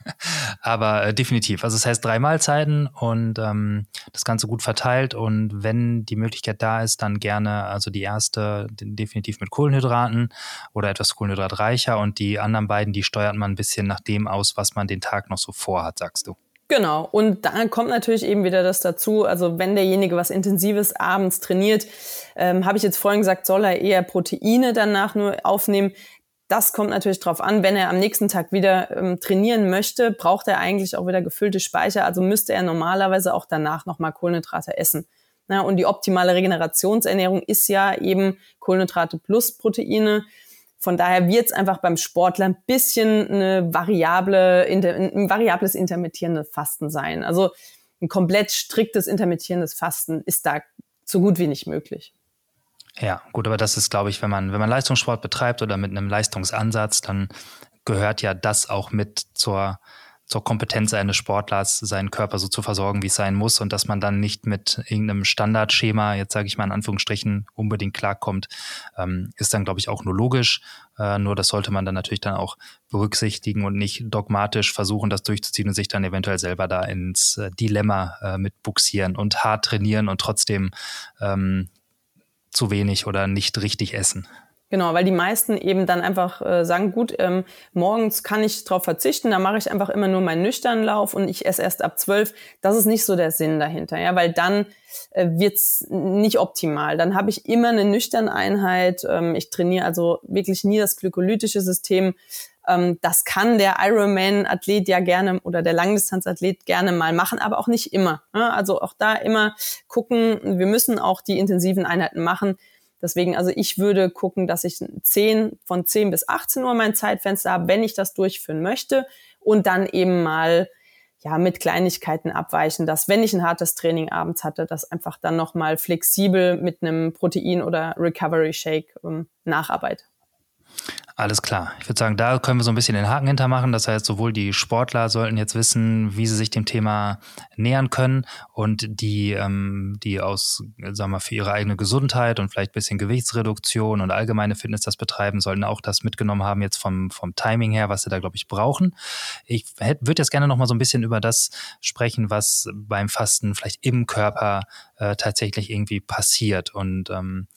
Aber äh, definitiv. Also das heißt drei Mahlzeiten und ähm, das Ganze gut verteilt. Und wenn die Möglichkeit da ist, dann gerne also die erste definitiv mit Kohlenhydraten oder etwas kohlenhydratreicher. Und die anderen beiden, die steuert man ein bisschen nach dem aus, was man den Tag noch so vorhat, sagst du. Genau. Und da kommt natürlich eben wieder das dazu. Also wenn derjenige was Intensives abends trainiert, ähm, habe ich jetzt vorhin gesagt, soll er eher Proteine danach nur aufnehmen. Das kommt natürlich drauf an. Wenn er am nächsten Tag wieder ähm, trainieren möchte, braucht er eigentlich auch wieder gefüllte Speicher. Also müsste er normalerweise auch danach nochmal Kohlenhydrate essen. Ja, und die optimale Regenerationsernährung ist ja eben Kohlenhydrate plus Proteine. Von daher wird es einfach beim Sportler ein bisschen eine variable, ein variables intermittierendes Fasten sein. Also ein komplett striktes intermittierendes Fasten ist da so gut wie nicht möglich. Ja, gut, aber das ist, glaube ich, wenn man, wenn man Leistungssport betreibt oder mit einem Leistungsansatz, dann gehört ja das auch mit zur, zur Kompetenz eines Sportlers, seinen Körper so zu versorgen, wie es sein muss und dass man dann nicht mit irgendeinem Standardschema, jetzt sage ich mal in Anführungsstrichen, unbedingt klarkommt, ähm, ist dann, glaube ich, auch nur logisch. Äh, nur das sollte man dann natürlich dann auch berücksichtigen und nicht dogmatisch versuchen, das durchzuziehen und sich dann eventuell selber da ins äh, Dilemma äh, mit buxieren und hart trainieren und trotzdem ähm, zu wenig oder nicht richtig essen. Genau, weil die meisten eben dann einfach äh, sagen, gut, ähm, morgens kann ich darauf verzichten, dann mache ich einfach immer nur meinen nüchternen Lauf und ich esse erst ab zwölf. Das ist nicht so der Sinn dahinter, ja, weil dann äh, wird's nicht optimal. Dann habe ich immer eine nüchterne Einheit. Ähm, ich trainiere also wirklich nie das glykolytische System. Ähm, das kann der Ironman-Athlet ja gerne oder der Langdistanz-Athlet gerne mal machen, aber auch nicht immer. Ja? Also auch da immer gucken, wir müssen auch die intensiven Einheiten machen Deswegen, also ich würde gucken, dass ich 10, von 10 bis 18 Uhr mein Zeitfenster habe, wenn ich das durchführen möchte und dann eben mal ja, mit Kleinigkeiten abweichen, dass wenn ich ein hartes Training abends hatte, das einfach dann nochmal flexibel mit einem Protein oder Recovery Shake ähm, nacharbeite. Alles klar. Ich würde sagen, da können wir so ein bisschen den Haken hintermachen. Das heißt, sowohl die Sportler sollten jetzt wissen, wie sie sich dem Thema nähern können und die, ähm, die aus, sagen wir, für ihre eigene Gesundheit und vielleicht ein bisschen Gewichtsreduktion und allgemeine Fitness das betreiben, sollten auch das mitgenommen haben jetzt vom, vom Timing her, was sie da, glaube ich, brauchen. Ich würde jetzt gerne noch mal so ein bisschen über das sprechen, was beim Fasten vielleicht im Körper äh, tatsächlich irgendwie passiert und ähm,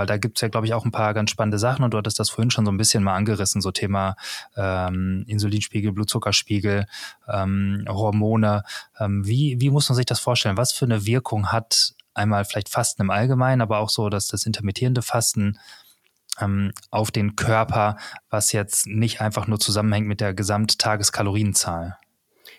weil da gibt es ja, glaube ich, auch ein paar ganz spannende Sachen und du hattest das vorhin schon so ein bisschen mal angerissen, so Thema ähm, Insulinspiegel, Blutzuckerspiegel, ähm, Hormone. Ähm, wie, wie muss man sich das vorstellen? Was für eine Wirkung hat einmal vielleicht Fasten im Allgemeinen, aber auch so, dass das intermittierende Fasten ähm, auf den Körper, was jetzt nicht einfach nur zusammenhängt mit der Gesamttageskalorienzahl?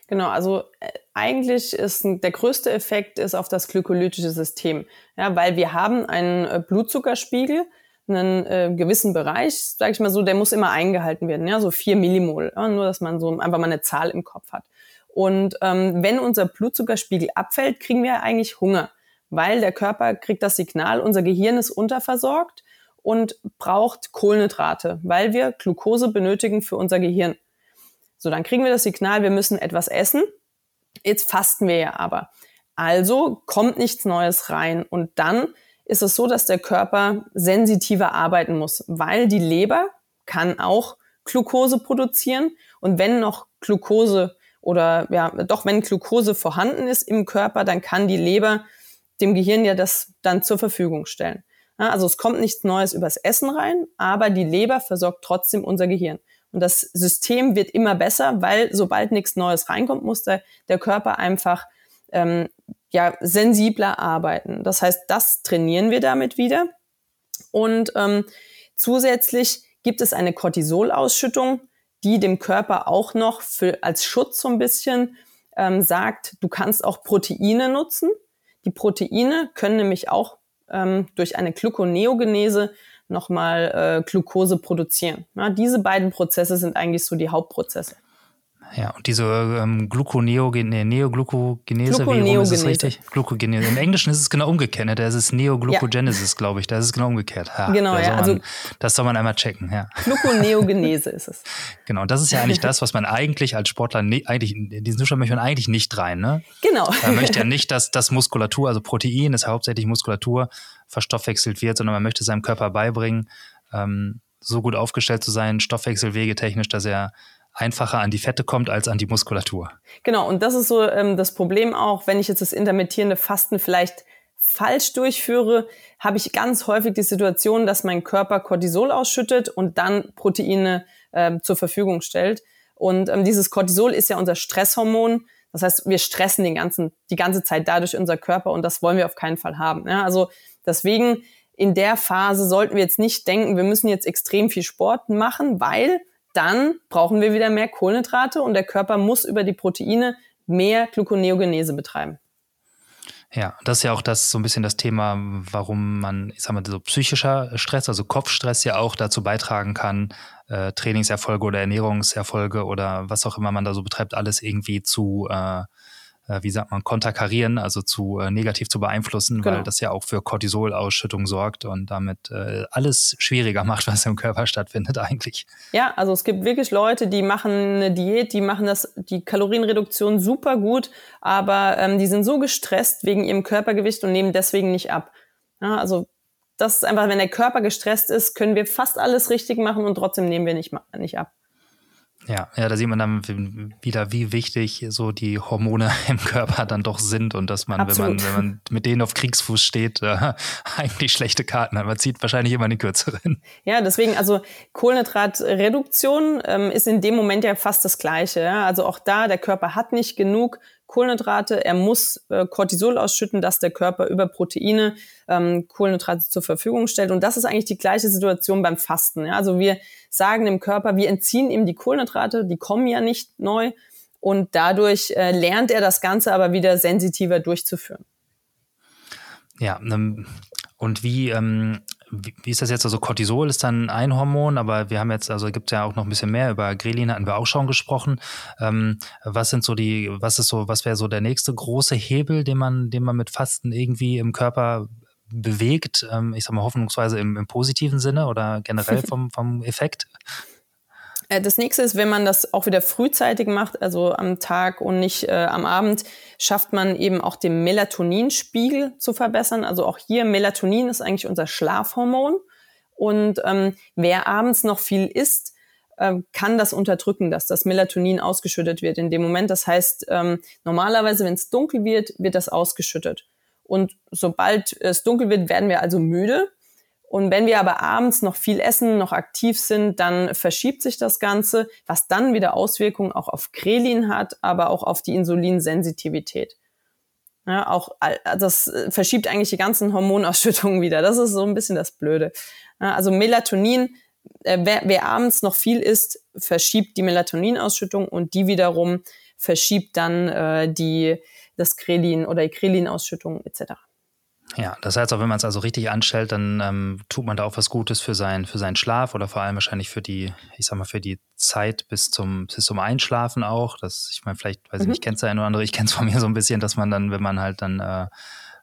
Genau, also äh, eigentlich ist der größte Effekt ist auf das glykolytische System, ja, weil wir haben einen äh, Blutzuckerspiegel, einen äh, gewissen Bereich, sage ich mal so, der muss immer eingehalten werden, ja, so vier Millimol, ja, nur dass man so einfach mal eine Zahl im Kopf hat. Und ähm, wenn unser Blutzuckerspiegel abfällt, kriegen wir eigentlich Hunger, weil der Körper kriegt das Signal, unser Gehirn ist unterversorgt und braucht Kohlenhydrate, weil wir Glucose benötigen für unser Gehirn. So, dann kriegen wir das Signal, wir müssen etwas essen. Jetzt fasten wir ja aber. Also kommt nichts Neues rein. Und dann ist es so, dass der Körper sensitiver arbeiten muss, weil die Leber kann auch Glucose produzieren. Und wenn noch Glucose oder ja, doch wenn Glucose vorhanden ist im Körper, dann kann die Leber dem Gehirn ja das dann zur Verfügung stellen. also es kommt nichts Neues übers Essen rein, aber die Leber versorgt trotzdem unser Gehirn. Und das System wird immer besser, weil sobald nichts Neues reinkommt, muss der, der Körper einfach ähm, ja, sensibler arbeiten. Das heißt, das trainieren wir damit wieder. Und ähm, zusätzlich gibt es eine Cortisolausschüttung, die dem Körper auch noch für, als Schutz so ein bisschen ähm, sagt, du kannst auch Proteine nutzen. Die Proteine können nämlich auch ähm, durch eine Gluconeogenese nochmal äh, Glucose produzieren. Ja, diese beiden Prozesse sind eigentlich so die Hauptprozesse. Ja, und diese ähm, Gluconeogenese, Neoglucogenese, wie rum ist es richtig? Glucogenese. Im Englischen ist es genau umgekehrt, ne? da ist es Neoglucogenesis, ja. glaube ich, da ist es genau umgekehrt. Ha, genau, ja. Also, das soll man einmal checken, ja. Gluconeogenese ist es. Genau, und das ist ja eigentlich das, was man eigentlich als Sportler, ne, eigentlich, in diesen Zustand möchte man eigentlich nicht rein, ne? Genau. Man möchte ja nicht, dass das Muskulatur, also Protein ist hauptsächlich Muskulatur, verstoffwechselt wird, sondern man möchte seinem Körper beibringen, ähm, so gut aufgestellt zu sein, Stoffwechselwege technisch, dass er einfacher an die Fette kommt als an die Muskulatur. Genau, und das ist so ähm, das Problem auch, wenn ich jetzt das intermittierende Fasten vielleicht falsch durchführe, habe ich ganz häufig die Situation, dass mein Körper Cortisol ausschüttet und dann Proteine äh, zur Verfügung stellt. Und ähm, dieses Cortisol ist ja unser Stresshormon. Das heißt, wir stressen den ganzen, die ganze Zeit dadurch unser Körper und das wollen wir auf keinen Fall haben. Ja, also deswegen in der Phase sollten wir jetzt nicht denken, wir müssen jetzt extrem viel Sport machen, weil dann brauchen wir wieder mehr Kohlenhydrate und der Körper muss über die Proteine mehr Gluconeogenese betreiben. Ja, das ist ja auch das so ein bisschen das Thema, warum man, ich sag mal, so psychischer Stress, also Kopfstress ja auch dazu beitragen kann, äh, Trainingserfolge oder Ernährungserfolge oder was auch immer man da so betreibt, alles irgendwie zu äh, äh, wie sagt man, konterkarieren, also zu äh, negativ zu beeinflussen, genau. weil das ja auch für Cortisolausschüttung sorgt und damit äh, alles schwieriger macht, was im Körper stattfindet eigentlich. Ja, also es gibt wirklich Leute, die machen eine Diät, die machen das, die Kalorienreduktion super gut, aber ähm, die sind so gestresst wegen ihrem Körpergewicht und nehmen deswegen nicht ab. Ja, also das ist einfach, wenn der Körper gestresst ist, können wir fast alles richtig machen und trotzdem nehmen wir nicht, nicht ab. Ja, ja, da sieht man dann wieder, wie wichtig so die Hormone im Körper dann doch sind und dass man, wenn man, wenn man mit denen auf Kriegsfuß steht, äh, eigentlich schlechte Karten hat. Man zieht wahrscheinlich immer den kürzeren. Ja, deswegen, also Kohlenhydratreduktion ähm, ist in dem Moment ja fast das Gleiche. Ja? Also auch da, der Körper hat nicht genug Kohlenhydrate, er muss äh, Cortisol ausschütten, dass der Körper über Proteine ähm, Kohlenhydrate zur Verfügung stellt. Und das ist eigentlich die gleiche Situation beim Fasten. Ja? Also wir sagen dem Körper, wir entziehen ihm die Kohlenhydrate, die kommen ja nicht neu. Und dadurch äh, lernt er das Ganze aber wieder sensitiver durchzuführen. Ja, ähm, und wie, ähm, wie, wie, ist das jetzt? Also Cortisol ist dann ein Hormon, aber wir haben jetzt, also gibt es ja auch noch ein bisschen mehr. Über Grelin hatten wir auch schon gesprochen. Ähm, was sind so die, was ist so, was wäre so der nächste große Hebel, den man, den man mit Fasten irgendwie im Körper bewegt? Ähm, ich sag mal hoffnungsweise im, im positiven Sinne oder generell vom, vom Effekt? Äh, das nächste ist, wenn man das auch wieder frühzeitig macht, also am Tag und nicht äh, am Abend, schafft man eben auch den Melatoninspiegel zu verbessern. Also auch hier Melatonin ist eigentlich unser Schlafhormon. Und ähm, wer abends noch viel isst, äh, kann das unterdrücken, dass das Melatonin ausgeschüttet wird in dem Moment. Das heißt, ähm, normalerweise, wenn es dunkel wird, wird das ausgeschüttet. Und sobald es dunkel wird, werden wir also müde. Und wenn wir aber abends noch viel essen, noch aktiv sind, dann verschiebt sich das Ganze, was dann wieder Auswirkungen auch auf Krelin hat, aber auch auf die Insulinsensitivität. Ja, auch das verschiebt eigentlich die ganzen Hormonausschüttungen wieder. Das ist so ein bisschen das Blöde. Also Melatonin, äh, wer, wer abends noch viel isst, verschiebt die Melatoninausschüttung und die wiederum verschiebt dann äh, die das Krelin oder die Krelinausschüttung etc. Ja, das heißt auch, wenn man es also richtig anstellt, dann ähm, tut man da auch was Gutes für, sein, für seinen Schlaf oder vor allem wahrscheinlich für die, ich sag mal, für die Zeit bis zum, bis zum Einschlafen auch. Das, ich meine, vielleicht, weiß ich mhm. nicht, kennt es der eine oder andere, ich kenne es von mir so ein bisschen, dass man dann, wenn man halt dann äh,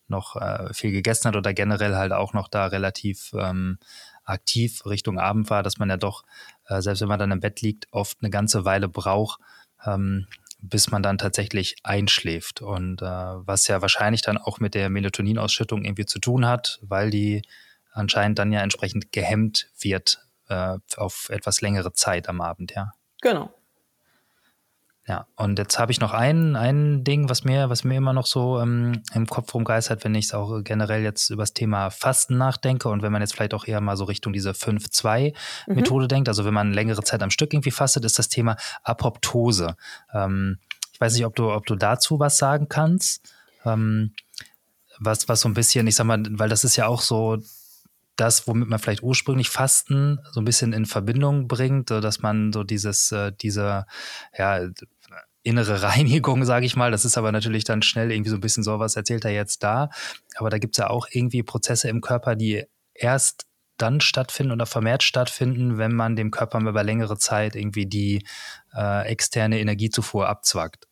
noch äh, viel gegessen hat oder generell halt auch noch da relativ ähm, aktiv Richtung Abend war, dass man ja doch, äh, selbst wenn man dann im Bett liegt, oft eine ganze Weile braucht, ähm, bis man dann tatsächlich einschläft. Und äh, was ja wahrscheinlich dann auch mit der Melatoninausschüttung irgendwie zu tun hat, weil die anscheinend dann ja entsprechend gehemmt wird äh, auf etwas längere Zeit am Abend, ja. Genau. Ja, und jetzt habe ich noch ein, ein Ding, was mir, was mir immer noch so ähm, im Kopf rumgeistert, wenn ich es auch generell jetzt über das Thema Fasten nachdenke und wenn man jetzt vielleicht auch eher mal so Richtung diese 5-2-Methode mhm. denkt, also wenn man längere Zeit am Stück irgendwie fastet, ist das Thema Apoptose. Ähm, ich weiß nicht, ob du, ob du dazu was sagen kannst. Ähm, was, was so ein bisschen, ich sag mal, weil das ist ja auch so das, womit man vielleicht ursprünglich Fasten so ein bisschen in Verbindung bringt, dass man so dieses, äh, diese, ja, innere Reinigung, sage ich mal. Das ist aber natürlich dann schnell irgendwie so ein bisschen so, was erzählt er jetzt da. Aber da gibt es ja auch irgendwie Prozesse im Körper, die erst dann stattfinden oder vermehrt stattfinden, wenn man dem Körper über längere Zeit irgendwie die äh, externe Energiezufuhr abzwackt.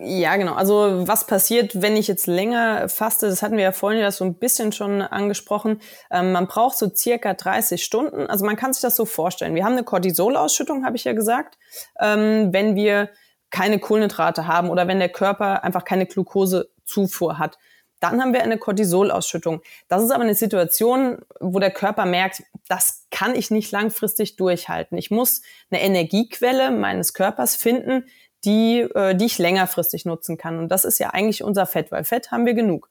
Ja, genau. Also was passiert, wenn ich jetzt länger faste? Das hatten wir ja vorhin ja so ein bisschen schon angesprochen. Ähm, man braucht so circa 30 Stunden. Also man kann sich das so vorstellen. Wir haben eine Cortisolausschüttung, habe ich ja gesagt. Ähm, wenn wir keine Kohlenhydrate haben oder wenn der Körper einfach keine Glukosezufuhr hat. Dann haben wir eine Cortisolausschüttung. Das ist aber eine Situation, wo der Körper merkt, das kann ich nicht langfristig durchhalten. Ich muss eine Energiequelle meines Körpers finden, die, äh, die ich längerfristig nutzen kann. Und das ist ja eigentlich unser Fett, weil Fett haben wir genug.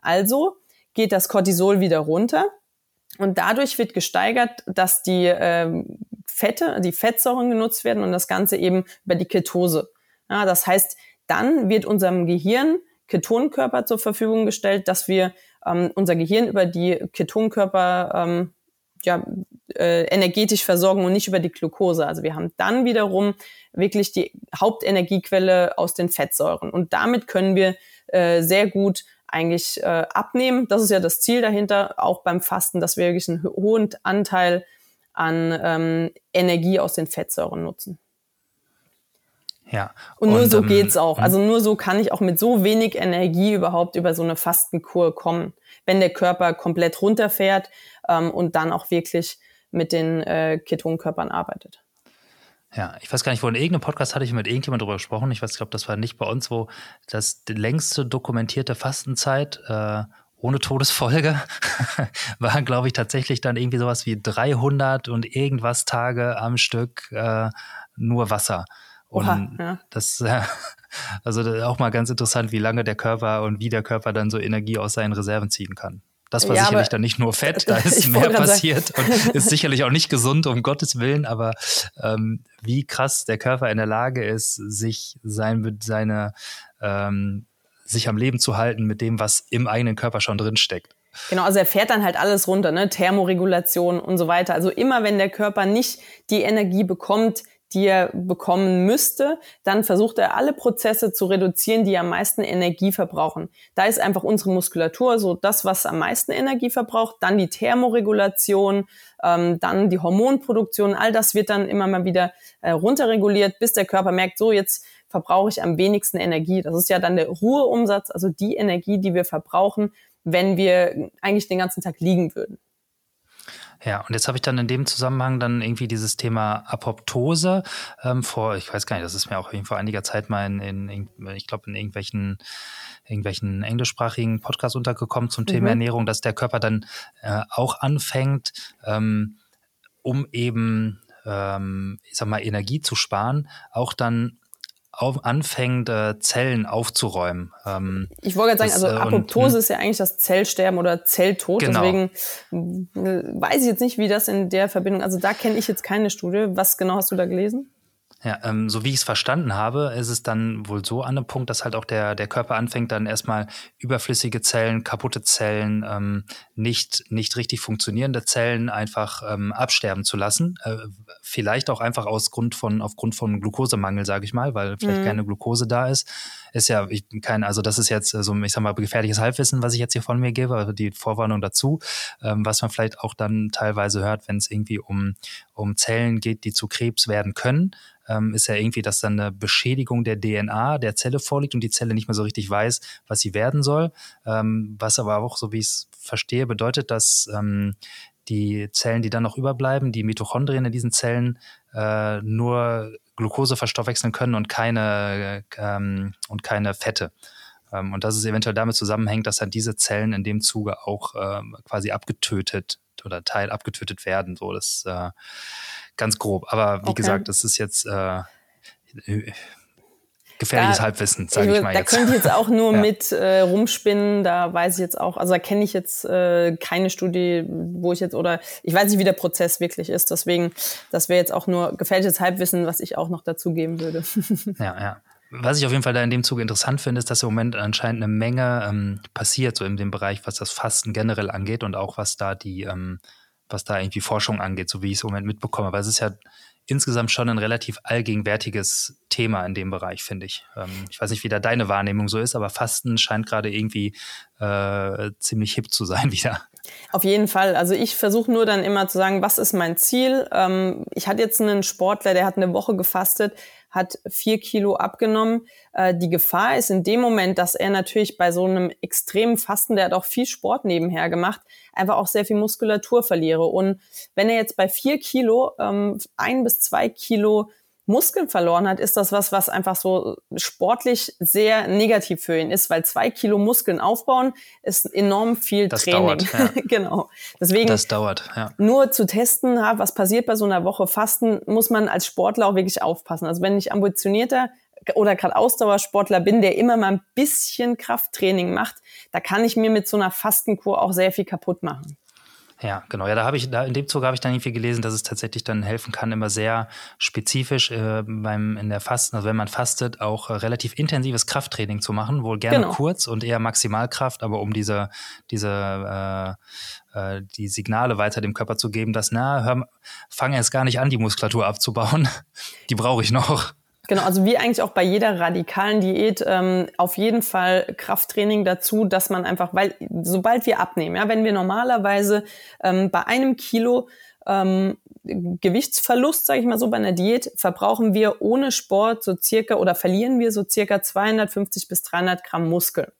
Also geht das Cortisol wieder runter und dadurch wird gesteigert, dass die äh, Fette, die Fettsäuren genutzt werden und das Ganze eben über die Ketose. Ja, das heißt, dann wird unserem Gehirn Ketonkörper zur Verfügung gestellt, dass wir ähm, unser Gehirn über die Ketonkörper ähm, ja, äh, energetisch versorgen und nicht über die Glucose. Also wir haben dann wiederum wirklich die Hauptenergiequelle aus den Fettsäuren. Und damit können wir äh, sehr gut eigentlich äh, abnehmen. Das ist ja das Ziel dahinter, auch beim Fasten, dass wir wirklich einen hohen Anteil an ähm, Energie aus den Fettsäuren nutzen. Ja. Und nur und, so ähm, geht's auch. Also nur so kann ich auch mit so wenig Energie überhaupt über so eine Fastenkur kommen, wenn der Körper komplett runterfährt ähm, und dann auch wirklich mit den äh, Ketonkörpern arbeitet. Ja, ich weiß gar nicht, wo in irgendeinem Podcast hatte ich mit irgendjemand darüber gesprochen. Ich weiß, ich glaube, das war nicht bei uns, wo das längste dokumentierte Fastenzeit äh, ohne Todesfolge war, glaube ich, tatsächlich dann irgendwie sowas wie 300 und irgendwas Tage am Stück äh, nur Wasser. Und Oha, ja. das äh, also das auch mal ganz interessant, wie lange der Körper und wie der Körper dann so Energie aus seinen Reserven ziehen kann. Das war ja, sicherlich dann nicht nur Fett, da ist mehr passiert und ist sicherlich auch nicht gesund, um Gottes Willen, aber ähm, wie krass der Körper in der Lage ist, sich sein, seine, ähm, sich am Leben zu halten mit dem, was im eigenen Körper schon drin steckt. Genau, also er fährt dann halt alles runter, ne? Thermoregulation und so weiter. Also immer wenn der Körper nicht die Energie bekommt, die er bekommen müsste, dann versucht er alle Prozesse zu reduzieren, die am meisten Energie verbrauchen. Da ist einfach unsere Muskulatur so das, was am meisten Energie verbraucht, dann die Thermoregulation, ähm, dann die Hormonproduktion, all das wird dann immer mal wieder äh, runterreguliert, bis der Körper merkt, so jetzt verbrauche ich am wenigsten Energie. Das ist ja dann der Ruheumsatz, also die Energie, die wir verbrauchen, wenn wir eigentlich den ganzen Tag liegen würden. Ja, und jetzt habe ich dann in dem Zusammenhang dann irgendwie dieses Thema Apoptose ähm, vor, ich weiß gar nicht, das ist mir auch vor einiger Zeit mal in, in ich glaube, in irgendwelchen irgendwelchen englischsprachigen Podcasts untergekommen zum Thema mhm. Ernährung, dass der Körper dann äh, auch anfängt, ähm, um eben, ähm, ich sag mal, Energie zu sparen, auch dann auf, anfängt, äh, Zellen aufzuräumen. Ähm, ich wollte gerade sagen, also äh, Apoptose und, ist ja eigentlich das Zellsterben oder Zelltod. Genau. Deswegen äh, weiß ich jetzt nicht, wie das in der Verbindung, also da kenne ich jetzt keine Studie. Was genau hast du da gelesen? Ja, ähm, so wie ich es verstanden habe, ist es dann wohl so an einem Punkt, dass halt auch der, der Körper anfängt, dann erstmal überflüssige Zellen, kaputte Zellen, ähm, nicht, nicht richtig funktionierende Zellen einfach ähm, absterben zu lassen. Äh, vielleicht auch einfach aus Grund von, aufgrund von Glukosemangel, sage ich mal, weil vielleicht mhm. keine Glukose da ist. Ist ja ich, kein, also das ist jetzt so, ich sag mal, gefährliches Halbwissen, was ich jetzt hier von mir gebe, also die Vorwarnung dazu, ähm, was man vielleicht auch dann teilweise hört, wenn es irgendwie um, um Zellen geht, die zu Krebs werden können ähm, ist ja irgendwie, dass dann eine Beschädigung der DNA der Zelle vorliegt und die Zelle nicht mehr so richtig weiß, was sie werden soll. Ähm, was aber auch, so wie ich es verstehe, bedeutet, dass ähm, die Zellen, die dann noch überbleiben, die Mitochondrien in diesen Zellen, äh, nur Glucose verstoffwechseln können und keine, ähm, und keine Fette. Ähm, und dass es eventuell damit zusammenhängt, dass dann diese Zellen in dem Zuge auch äh, quasi abgetötet oder Teil abgetötet werden. So, das äh, ganz grob. Aber wie okay. gesagt, das ist jetzt äh, gefährliches da, Halbwissen, sage ich mal da jetzt. Da könnte ich jetzt auch nur ja. mit äh, rumspinnen, da weiß ich jetzt auch, also da kenne ich jetzt äh, keine Studie, wo ich jetzt, oder ich weiß nicht, wie der Prozess wirklich ist, deswegen, das wäre jetzt auch nur gefährliches Halbwissen, was ich auch noch dazugeben würde. ja, ja. Was ich auf jeden Fall da in dem Zuge interessant finde, ist, dass im Moment anscheinend eine Menge ähm, passiert, so in dem Bereich, was das Fasten generell angeht und auch was da die ähm, was da irgendwie Forschung angeht, so wie ich es im Moment mitbekomme. Weil es ist ja insgesamt schon ein relativ allgegenwärtiges Thema in dem Bereich, finde ich. Ähm, ich weiß nicht, wie da deine Wahrnehmung so ist, aber Fasten scheint gerade irgendwie äh, ziemlich hip zu sein wieder. Auf jeden Fall. Also ich versuche nur dann immer zu sagen, was ist mein Ziel? Ähm, ich hatte jetzt einen Sportler, der hat eine Woche gefastet, hat vier Kilo abgenommen. Äh, die Gefahr ist in dem Moment, dass er natürlich bei so einem extremen Fasten, der hat auch viel Sport nebenher gemacht, einfach auch sehr viel Muskulatur verliere. Und wenn er jetzt bei vier Kilo ähm, ein bis zwei Kilo Muskeln verloren hat, ist das was, was einfach so sportlich sehr negativ für ihn ist, weil zwei Kilo Muskeln aufbauen ist enorm viel das Training. Dauert, ja. genau. Deswegen das dauert, ja. nur zu testen, was passiert bei so einer Woche Fasten, muss man als Sportler auch wirklich aufpassen. Also wenn ich ambitionierter oder gerade Ausdauersportler bin, der immer mal ein bisschen Krafttraining macht, da kann ich mir mit so einer Fastenkur auch sehr viel kaputt machen. Ja, genau. Ja, da habe ich, da in dem Zug habe ich dann irgendwie gelesen, dass es tatsächlich dann helfen kann, immer sehr spezifisch äh, beim in der Fasten, also wenn man fastet, auch äh, relativ intensives Krafttraining zu machen, wohl gerne genau. kurz und eher Maximalkraft, aber um diese, diese äh, äh, die Signale weiter dem Körper zu geben, dass, na, hör, fange jetzt gar nicht an, die Muskulatur abzubauen. die brauche ich noch. Genau, also wie eigentlich auch bei jeder radikalen Diät ähm, auf jeden Fall Krafttraining dazu, dass man einfach, weil sobald wir abnehmen, ja, wenn wir normalerweise ähm, bei einem Kilo ähm, Gewichtsverlust, sage ich mal so, bei einer Diät verbrauchen wir ohne Sport so circa oder verlieren wir so circa 250 bis 300 Gramm Muskeln.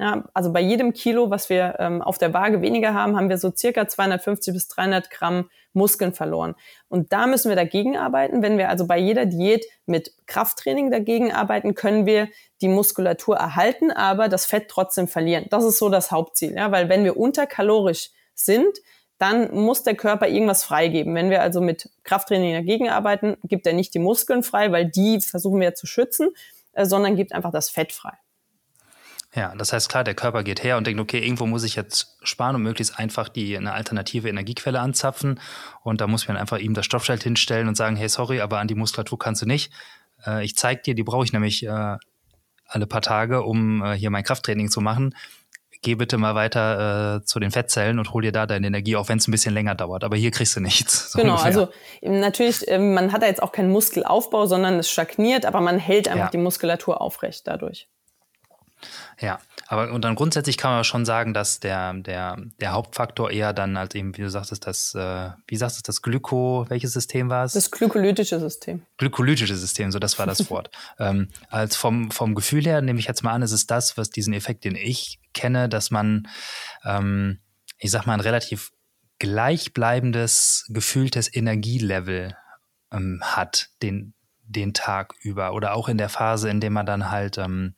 Ja, also bei jedem Kilo, was wir ähm, auf der Waage weniger haben, haben wir so circa 250 bis 300 Gramm Muskeln verloren. Und da müssen wir dagegen arbeiten. Wenn wir also bei jeder Diät mit Krafttraining dagegen arbeiten, können wir die Muskulatur erhalten, aber das Fett trotzdem verlieren. Das ist so das Hauptziel. Ja, weil wenn wir unterkalorisch sind, dann muss der Körper irgendwas freigeben. Wenn wir also mit Krafttraining dagegen arbeiten, gibt er nicht die Muskeln frei, weil die versuchen wir zu schützen, äh, sondern gibt einfach das Fett frei. Ja, das heißt klar, der Körper geht her und denkt, okay, irgendwo muss ich jetzt sparen und möglichst einfach die eine alternative Energiequelle anzapfen. Und da muss man einfach ihm das Stoffschild hinstellen und sagen, hey, sorry, aber an die Muskulatur kannst du nicht. Äh, ich zeig dir, die brauche ich nämlich äh, alle paar Tage, um äh, hier mein Krafttraining zu machen. Geh bitte mal weiter äh, zu den Fettzellen und hol dir da deine Energie, auch wenn es ein bisschen länger dauert. Aber hier kriegst du nichts. So genau, ungefähr. also natürlich, ähm, man hat da jetzt auch keinen Muskelaufbau, sondern es stagniert, aber man hält einfach ja. die Muskulatur aufrecht dadurch. Ja, aber und dann grundsätzlich kann man schon sagen, dass der, der, der Hauptfaktor eher dann halt eben, wie du sagtest, das, äh, wie sagst du, das Glyko, welches System war es? Das glykolytische System. Glykolytische System, so das war das Wort. ähm, als vom, vom Gefühl her nehme ich jetzt mal an, es ist das, was diesen Effekt, den ich kenne, dass man, ähm, ich sag mal, ein relativ gleichbleibendes, gefühltes Energielevel ähm, hat, den, den Tag über oder auch in der Phase, in der man dann halt ähm,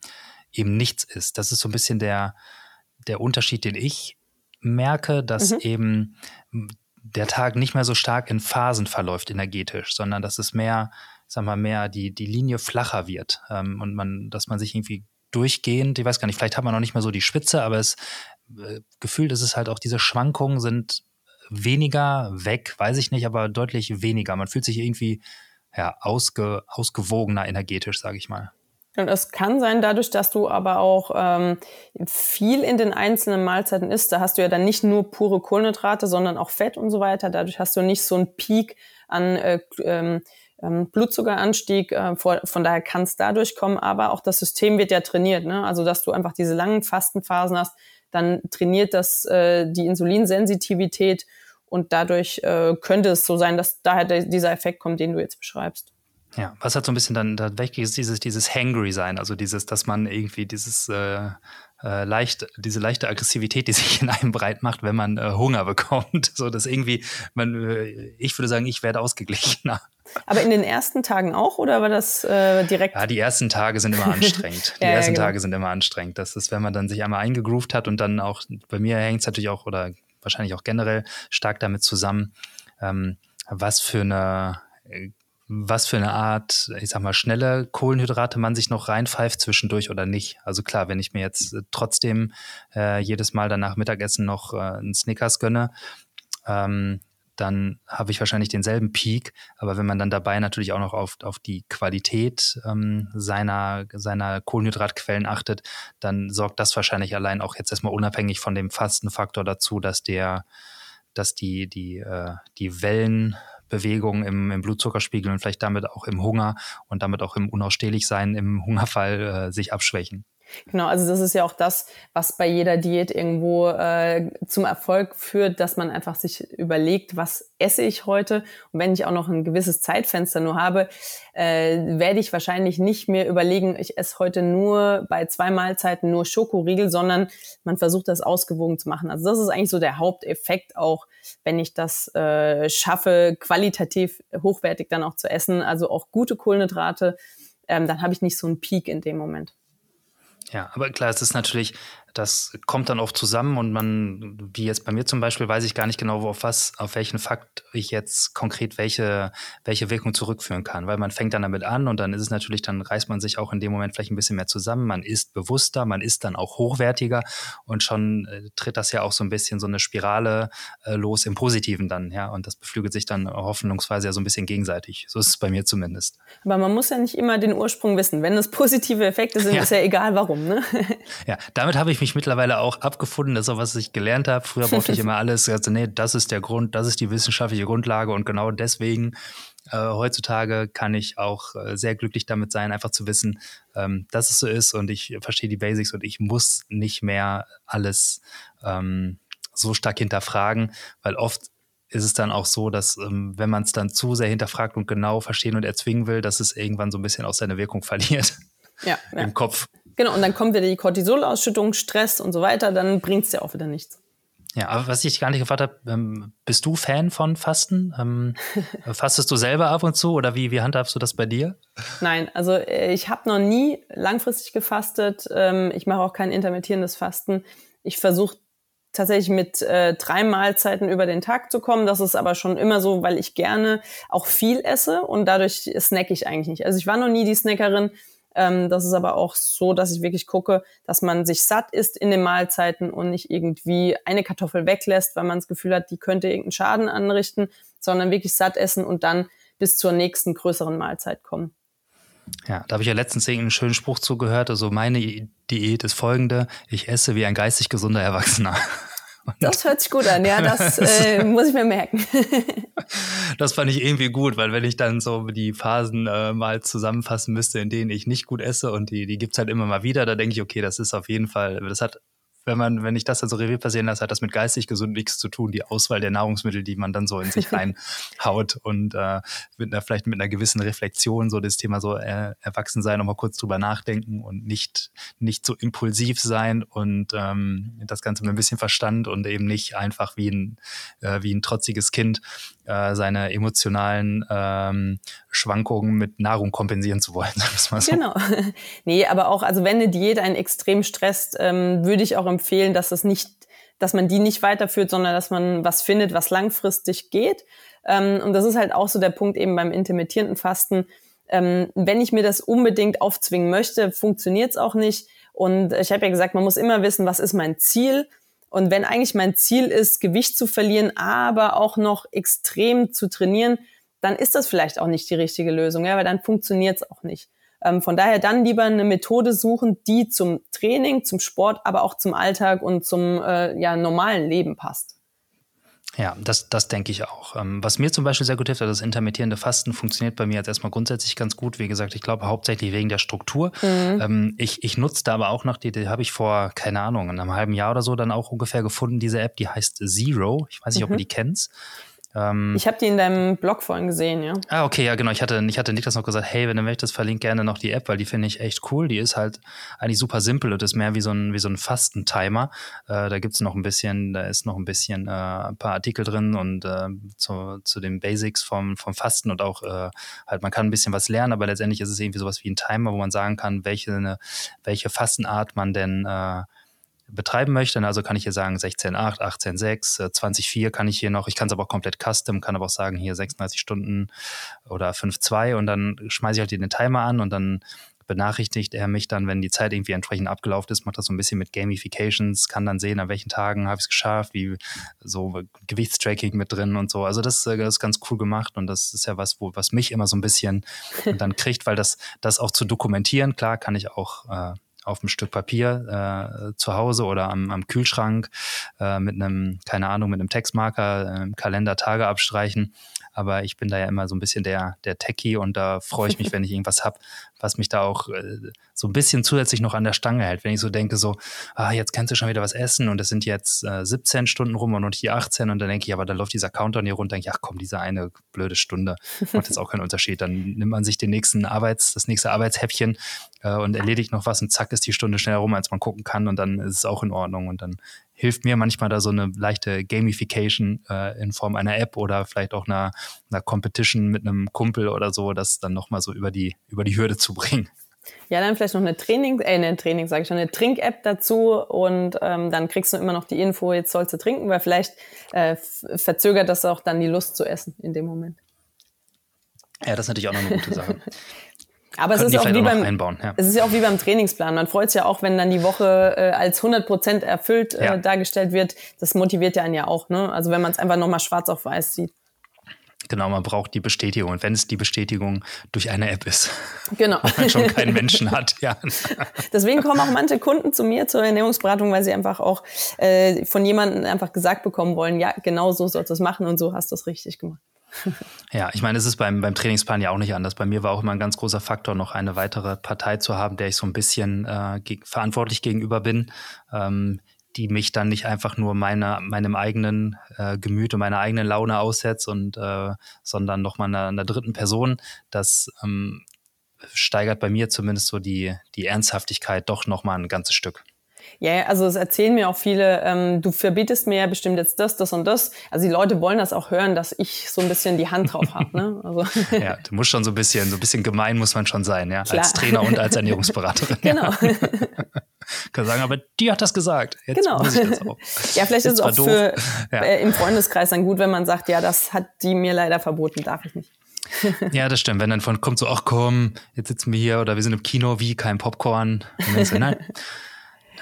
eben nichts ist. Das ist so ein bisschen der, der Unterschied, den ich merke, dass mhm. eben der Tag nicht mehr so stark in Phasen verläuft energetisch, sondern dass es mehr, sag mal, mehr die, die Linie flacher wird ähm, und man, dass man sich irgendwie durchgehend, ich weiß gar nicht, vielleicht hat man noch nicht mehr so die Spitze, aber es äh, gefühlt ist es halt auch, diese Schwankungen sind weniger weg, weiß ich nicht, aber deutlich weniger. Man fühlt sich irgendwie ja, ausge, ausgewogener energetisch, sage ich mal. Und es kann sein, dadurch, dass du aber auch ähm, viel in den einzelnen Mahlzeiten isst, da hast du ja dann nicht nur pure Kohlenhydrate, sondern auch Fett und so weiter. Dadurch hast du nicht so einen Peak an äh, ähm, ähm Blutzuckeranstieg. Äh, von daher kann es dadurch kommen, aber auch das System wird ja trainiert. Ne? Also dass du einfach diese langen Fastenphasen hast, dann trainiert das äh, die Insulinsensitivität und dadurch äh, könnte es so sein, dass daher dieser Effekt kommt, den du jetzt beschreibst. Ja, was hat so ein bisschen dann da weg ist, dieses, dieses Hangry sein, also dieses, dass man irgendwie dieses äh, äh, leicht, diese leichte Aggressivität, die sich in einem breit macht, wenn man äh, Hunger bekommt. So dass irgendwie, man, äh, ich würde sagen, ich werde ausgeglichener. Aber in den ersten Tagen auch oder war das äh, direkt? Ja, die ersten Tage sind immer anstrengend. Die ja, ersten ja, genau. Tage sind immer anstrengend. Das ist, wenn man dann sich einmal eingegroovt hat und dann auch, bei mir hängt es natürlich auch oder wahrscheinlich auch generell stark damit zusammen, ähm, was für eine äh, was für eine Art, ich sag mal, schnelle Kohlenhydrate man sich noch reinpfeift zwischendurch oder nicht. Also klar, wenn ich mir jetzt äh, trotzdem äh, jedes Mal danach Mittagessen noch äh, einen Snickers gönne, ähm, dann habe ich wahrscheinlich denselben Peak. Aber wenn man dann dabei natürlich auch noch auf, auf die Qualität ähm, seiner, seiner Kohlenhydratquellen achtet, dann sorgt das wahrscheinlich allein auch jetzt erstmal unabhängig von dem Fastenfaktor dazu, dass der, dass die, die, äh, die Wellen Bewegung im, im Blutzuckerspiegel und vielleicht damit auch im Hunger und damit auch im Unausstehlichsein im Hungerfall äh, sich abschwächen. Genau, also das ist ja auch das, was bei jeder Diät irgendwo äh, zum Erfolg führt, dass man einfach sich überlegt, was esse ich heute? Und wenn ich auch noch ein gewisses Zeitfenster nur habe, äh, werde ich wahrscheinlich nicht mehr überlegen, ich esse heute nur bei zwei Mahlzeiten nur Schokoriegel, sondern man versucht das ausgewogen zu machen. Also das ist eigentlich so der Haupteffekt auch, wenn ich das äh, schaffe, qualitativ hochwertig dann auch zu essen, also auch gute Kohlenhydrate, ähm, dann habe ich nicht so einen Peak in dem Moment. Ja, aber klar, es ist natürlich das kommt dann oft zusammen und man, wie jetzt bei mir zum Beispiel, weiß ich gar nicht genau, auf was, auf welchen Fakt ich jetzt konkret welche, welche Wirkung zurückführen kann. Weil man fängt dann damit an und dann ist es natürlich, dann reißt man sich auch in dem Moment vielleicht ein bisschen mehr zusammen. Man ist bewusster, man ist dann auch hochwertiger und schon äh, tritt das ja auch so ein bisschen so eine Spirale äh, los im Positiven dann, ja. Und das beflügelt sich dann hoffnungsweise ja so ein bisschen gegenseitig. So ist es bei mir zumindest. Aber man muss ja nicht immer den Ursprung wissen. Wenn es positive Effekte sind, ja. ist ja egal warum, ne? Ja, damit habe ich mich mittlerweile auch abgefunden. Das ist auch, was ich gelernt habe. Früher brauchte ich immer alles. Also, nee, das ist der Grund, das ist die wissenschaftliche Grundlage. Und genau deswegen äh, heutzutage kann ich auch äh, sehr glücklich damit sein, einfach zu wissen, ähm, dass es so ist und ich verstehe die Basics und ich muss nicht mehr alles ähm, so stark hinterfragen, weil oft ist es dann auch so, dass ähm, wenn man es dann zu sehr hinterfragt und genau verstehen und erzwingen will, dass es irgendwann so ein bisschen auch seine Wirkung verliert ja, im ja. Kopf. Genau, und dann kommt wieder die Cortisolausschüttung, Stress und so weiter, dann bringt es ja auch wieder nichts. Ja, aber was ich gar nicht gefragt habe, ähm, bist du Fan von Fasten? Ähm, fastest du selber ab und zu oder wie, wie handhabst du das bei dir? Nein, also äh, ich habe noch nie langfristig gefastet. Ähm, ich mache auch kein intermittierendes Fasten. Ich versuche tatsächlich mit äh, drei Mahlzeiten über den Tag zu kommen. Das ist aber schon immer so, weil ich gerne auch viel esse und dadurch snack ich eigentlich nicht. Also ich war noch nie die Snackerin. Ähm, das ist aber auch so, dass ich wirklich gucke, dass man sich satt isst in den Mahlzeiten und nicht irgendwie eine Kartoffel weglässt, weil man das Gefühl hat, die könnte irgendeinen Schaden anrichten, sondern wirklich satt essen und dann bis zur nächsten größeren Mahlzeit kommen. Ja, da habe ich ja letztens irgendeinen schönen Spruch zugehört. Also meine Diät ist folgende: Ich esse wie ein geistig gesunder Erwachsener. Das hört sich gut an, ja, das äh, muss ich mir merken. das fand ich irgendwie gut, weil wenn ich dann so die Phasen äh, mal zusammenfassen müsste, in denen ich nicht gut esse und die, die gibt's halt immer mal wieder, da denke ich, okay, das ist auf jeden Fall, das hat wenn man, wenn ich das dann so Revue passieren lasse, hat das mit geistig gesund nichts zu tun. Die Auswahl der Nahrungsmittel, die man dann so in sich reinhaut und äh, mit einer, vielleicht mit einer gewissen Reflexion so das Thema so äh, erwachsen sein, nochmal kurz drüber nachdenken und nicht, nicht so impulsiv sein und ähm, das Ganze mit ein bisschen Verstand und eben nicht einfach wie ein, äh, wie ein trotziges Kind äh, seine emotionalen ähm, Schwankungen mit Nahrung kompensieren zu wollen. Mal so. Genau. nee, aber auch, also wenn eine Diät einen extrem stresst, ähm, würde ich auch empfehlen, dass es nicht, dass man die nicht weiterführt, sondern dass man was findet, was langfristig geht. Ähm, und das ist halt auch so der Punkt eben beim intermittierenden Fasten. Ähm, wenn ich mir das unbedingt aufzwingen möchte, funktioniert es auch nicht. Und ich habe ja gesagt, man muss immer wissen, was ist mein Ziel und wenn eigentlich mein Ziel ist, Gewicht zu verlieren, aber auch noch extrem zu trainieren, dann ist das vielleicht auch nicht die richtige Lösung, ja, weil dann funktioniert es auch nicht. Ähm, von daher dann lieber eine Methode suchen, die zum Training, zum Sport, aber auch zum Alltag und zum äh, ja, normalen Leben passt. Ja, das, das denke ich auch. Ähm, was mir zum Beispiel sehr gut hilft, also das intermittierende Fasten funktioniert bei mir jetzt erstmal grundsätzlich ganz gut. Wie gesagt, ich glaube hauptsächlich wegen der Struktur. Mhm. Ähm, ich, ich nutze da aber auch noch, die, die habe ich vor, keine Ahnung, in einem halben Jahr oder so dann auch ungefähr gefunden, diese App, die heißt Zero. Ich weiß nicht, mhm. ob du die kennst. Ähm, ich habe die in deinem Blog vorhin gesehen, ja. Ah, okay, ja, genau. Ich hatte, ich hatte Niklas noch gesagt, hey, wenn du möchtest, verlink gerne noch die App, weil die finde ich echt cool. Die ist halt eigentlich super simpel und ist mehr wie so ein, wie so ein Fastentimer. Äh, da gibt's noch ein bisschen, da ist noch ein bisschen äh, ein paar Artikel drin und äh, zu, zu den Basics vom, vom Fasten und auch äh, halt, man kann ein bisschen was lernen, aber letztendlich ist es irgendwie sowas wie ein Timer, wo man sagen kann, welche, welche Fastenart man denn äh, betreiben möchte. Also kann ich hier sagen 16.8, 18.6, 20.4 kann ich hier noch. Ich kann es aber auch komplett custom, kann aber auch sagen hier 36 Stunden oder 5.2 und dann schmeiße ich halt den Timer an und dann benachrichtigt er mich dann, wenn die Zeit irgendwie entsprechend abgelaufen ist, macht das so ein bisschen mit Gamifications, kann dann sehen, an welchen Tagen habe ich es geschafft, wie so Gewichtstracking mit drin und so. Also das, äh, das, ist ganz cool gemacht und das ist ja was, wo, was mich immer so ein bisschen dann kriegt, weil das, das auch zu dokumentieren, klar kann ich auch äh, auf einem Stück Papier äh, zu Hause oder am, am Kühlschrank äh, mit einem, keine Ahnung, mit einem Textmarker äh, Kalender Tage abstreichen. Aber ich bin da ja immer so ein bisschen der, der Techie und da freue ich mich, wenn ich irgendwas habe, was mich da auch äh, so ein bisschen zusätzlich noch an der Stange hält. Wenn ich so denke, so, ah, jetzt kannst du schon wieder was essen und es sind jetzt äh, 17 Stunden rum und hier 18 und dann denke ich, aber da läuft dieser Countdown hier runter, denke ich, ach komm, diese eine blöde Stunde macht jetzt auch keinen Unterschied. Dann nimmt man sich den nächsten Arbeits, das nächste Arbeitshäppchen äh, und erledigt noch was und zack ist die Stunde schneller rum, als man gucken kann und dann ist es auch in Ordnung und dann hilft mir manchmal da so eine leichte Gamification äh, in Form einer App oder vielleicht auch einer, einer Competition mit einem Kumpel oder so, das dann nochmal so über die, über die Hürde zu bringen. Ja, dann vielleicht noch eine Training, äh, eine Training, sage ich schon, eine Trink-App dazu und ähm, dann kriegst du immer noch die Info, jetzt sollst du trinken, weil vielleicht äh, verzögert das auch dann die Lust zu essen in dem Moment. Ja, das ist natürlich auch noch eine gute Sache. Aber es ist, auch wie beim, einbauen, ja. es ist ja auch wie beim Trainingsplan. Man freut sich ja auch, wenn dann die Woche äh, als 100 Prozent erfüllt äh, ja. dargestellt wird. Das motiviert ja einen ja auch. Ne? Also wenn man es einfach nochmal schwarz auf weiß sieht. Genau, man braucht die Bestätigung. Und wenn es die Bestätigung durch eine App ist. Genau. Man schon keinen Menschen hat, ja. Deswegen kommen auch manche Kunden zu mir zur Ernährungsberatung, weil sie einfach auch äh, von jemandem einfach gesagt bekommen wollen, ja, genau so sollst du es machen und so hast du es richtig gemacht. Ja, ich meine, es ist beim, beim Trainingsplan ja auch nicht anders. Bei mir war auch immer ein ganz großer Faktor, noch eine weitere Partei zu haben, der ich so ein bisschen äh, ge verantwortlich gegenüber bin, ähm, die mich dann nicht einfach nur meine, meinem eigenen äh, Gemüt und meiner eigenen Laune aussetzt, und, äh, sondern nochmal einer, einer dritten Person. Das ähm, steigert bei mir zumindest so die, die Ernsthaftigkeit doch nochmal ein ganzes Stück. Ja, also es erzählen mir auch viele, ähm, du verbietest mir ja bestimmt jetzt das, das und das. Also die Leute wollen das auch hören, dass ich so ein bisschen die Hand drauf habe. Ne? Also. Ja, du musst schon so ein bisschen, so ein bisschen gemein muss man schon sein, ja, Klar. als Trainer und als Ernährungsberaterin. genau. Ja. Kann sagen, aber die hat das gesagt. Jetzt genau. ja, vielleicht ist es auch für, ja. äh, im Freundeskreis dann gut, wenn man sagt, ja, das hat die mir leider verboten, darf ich nicht. ja, das stimmt. Wenn dann von kommt so, ach komm, jetzt sitzen wir hier oder wir sind im Kino, wie kein Popcorn. Und dann so, nein,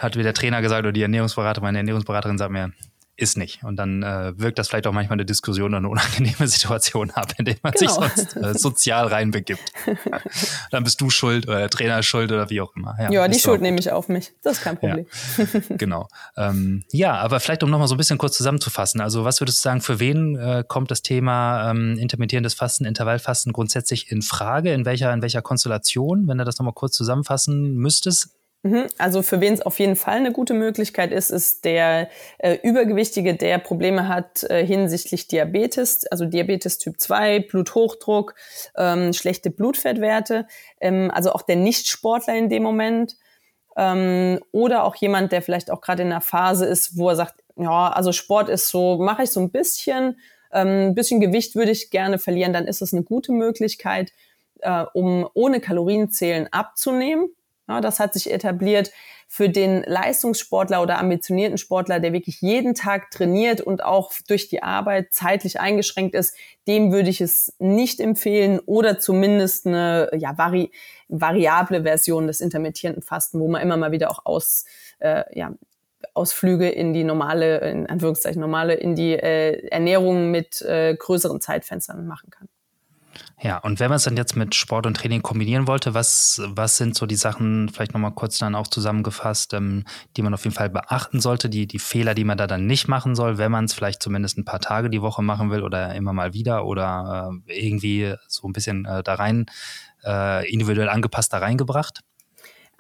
hat wie der Trainer gesagt oder die Ernährungsberater, meine Ernährungsberaterin sagt mir, ist nicht. Und dann äh, wirkt das vielleicht auch manchmal eine Diskussion oder eine unangenehme Situation ab, in der man genau. sich sonst äh, sozial reinbegibt. dann bist du schuld oder der Trainer ist schuld oder wie auch immer. Ja, ja die Schuld nehme ich auf mich. Das ist kein Problem. Ja, genau. Ähm, ja, aber vielleicht um nochmal so ein bisschen kurz zusammenzufassen. Also was würdest du sagen, für wen äh, kommt das Thema ähm, intermittierendes Fasten, Intervallfasten grundsätzlich in Frage? In welcher, in welcher Konstellation? Wenn du das nochmal kurz zusammenfassen müsstest. Also für wen es auf jeden Fall eine gute Möglichkeit ist, ist der äh, Übergewichtige, der Probleme hat äh, hinsichtlich Diabetes, also Diabetes Typ 2, Bluthochdruck, ähm, schlechte Blutfettwerte, ähm, also auch der Nichtsportler in dem Moment ähm, oder auch jemand, der vielleicht auch gerade in einer Phase ist, wo er sagt, ja, also Sport ist so, mache ich so ein bisschen, ähm, ein bisschen Gewicht würde ich gerne verlieren, dann ist es eine gute Möglichkeit, äh, um ohne Kalorienzählen abzunehmen das hat sich etabliert für den Leistungssportler oder ambitionierten Sportler, der wirklich jeden Tag trainiert und auch durch die Arbeit zeitlich eingeschränkt ist. Dem würde ich es nicht empfehlen oder zumindest eine ja, vari variable Version des intermittierenden Fasten, wo man immer mal wieder auch aus, äh, ja, Ausflüge in die normale, in Anführungszeichen normale, in die äh, Ernährung mit äh, größeren Zeitfenstern machen kann. Ja, und wenn man es dann jetzt mit Sport und Training kombinieren wollte, was, was sind so die Sachen, vielleicht nochmal kurz dann auch zusammengefasst, ähm, die man auf jeden Fall beachten sollte, die, die Fehler, die man da dann nicht machen soll, wenn man es vielleicht zumindest ein paar Tage die Woche machen will oder immer mal wieder oder äh, irgendwie so ein bisschen äh, da rein, äh, individuell angepasst da reingebracht?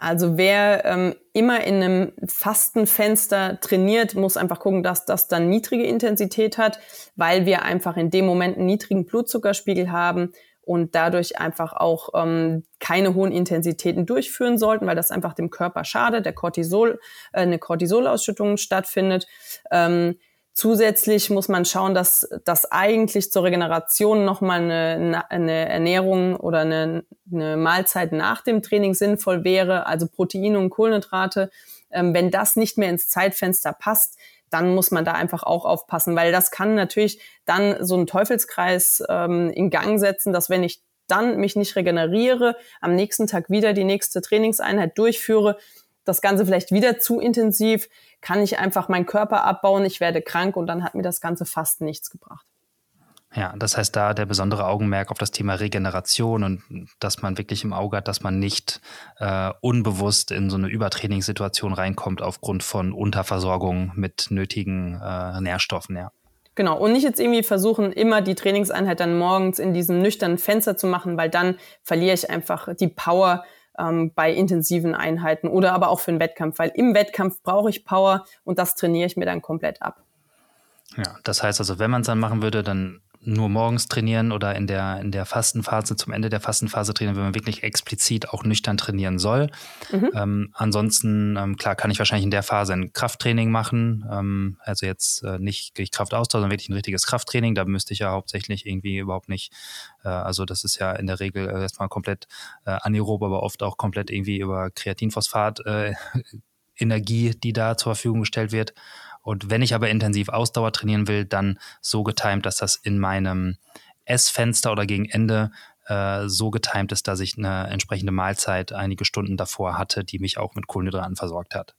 Also wer ähm, immer in einem Fastenfenster trainiert, muss einfach gucken, dass das dann niedrige Intensität hat, weil wir einfach in dem Moment einen niedrigen Blutzuckerspiegel haben und dadurch einfach auch ähm, keine hohen Intensitäten durchführen sollten, weil das einfach dem Körper schadet, der Cortisol, äh, eine Cortisolausschüttung stattfindet. Ähm, Zusätzlich muss man schauen, dass das eigentlich zur Regeneration nochmal eine, eine Ernährung oder eine, eine Mahlzeit nach dem Training sinnvoll wäre, also Proteine und Kohlenhydrate. Ähm, wenn das nicht mehr ins Zeitfenster passt, dann muss man da einfach auch aufpassen, weil das kann natürlich dann so einen Teufelskreis ähm, in Gang setzen, dass wenn ich dann mich nicht regeneriere, am nächsten Tag wieder die nächste Trainingseinheit durchführe, das Ganze vielleicht wieder zu intensiv, kann ich einfach meinen Körper abbauen, ich werde krank und dann hat mir das Ganze fast nichts gebracht. Ja, das heißt da der besondere Augenmerk auf das Thema Regeneration und dass man wirklich im Auge hat, dass man nicht äh, unbewusst in so eine Übertrainingssituation reinkommt aufgrund von Unterversorgung mit nötigen äh, Nährstoffen, ja. Genau, und nicht jetzt irgendwie versuchen, immer die Trainingseinheit dann morgens in diesem nüchternen Fenster zu machen, weil dann verliere ich einfach die Power ähm, bei intensiven Einheiten oder aber auch für einen Wettkampf, weil im Wettkampf brauche ich Power und das trainiere ich mir dann komplett ab. Ja, das heißt also, wenn man es dann machen würde, dann nur morgens trainieren oder in der, in der Fastenphase, zum Ende der Fastenphase trainieren, wenn man wirklich explizit auch nüchtern trainieren soll. Mhm. Ähm, ansonsten, ähm, klar, kann ich wahrscheinlich in der Phase ein Krafttraining machen. Ähm, also jetzt äh, nicht Kraftausdauer, sondern wirklich ein richtiges Krafttraining. Da müsste ich ja hauptsächlich irgendwie überhaupt nicht, äh, also das ist ja in der Regel äh, erstmal komplett äh, anaerob, aber oft auch komplett irgendwie über Kreatinphosphat äh, Energie, die da zur Verfügung gestellt wird. Und wenn ich aber intensiv Ausdauer trainieren will, dann so getimt, dass das in meinem Essfenster oder gegen Ende äh, so getimt ist, dass ich eine entsprechende Mahlzeit einige Stunden davor hatte, die mich auch mit Kohlenhydraten versorgt hat.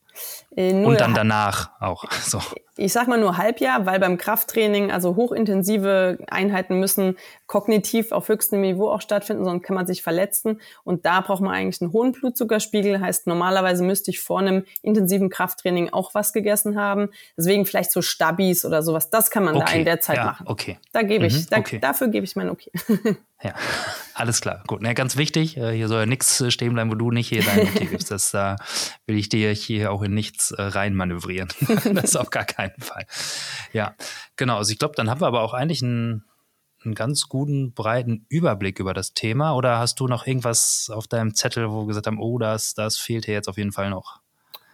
Äh, und dann danach auch. So. Ich sag mal nur Halbjahr, weil beim Krafttraining, also hochintensive Einheiten müssen kognitiv auf höchstem Niveau auch stattfinden, sonst kann man sich verletzen. Und da braucht man eigentlich einen hohen Blutzuckerspiegel. Heißt, normalerweise müsste ich vor einem intensiven Krafttraining auch was gegessen haben. Deswegen vielleicht so Stabis oder sowas. Das kann man okay. da in der Zeit ja, machen. Okay. Da gebe ich, mhm, da, dafür gebe ich mein Okay. Ja, alles klar. Gut, ne, ganz wichtig. Äh, hier soll ja nichts stehen bleiben, wo du nicht hier dein Okay gibst. Das äh, will ich dir hier auch in nichts äh, reinmanövrieren. das ist auf gar keinen Fall. Ja, genau. Also ich glaube, dann haben wir aber auch eigentlich einen, einen ganz guten, breiten Überblick über das Thema. Oder hast du noch irgendwas auf deinem Zettel, wo wir gesagt haben, oh, das, das fehlt hier jetzt auf jeden Fall noch?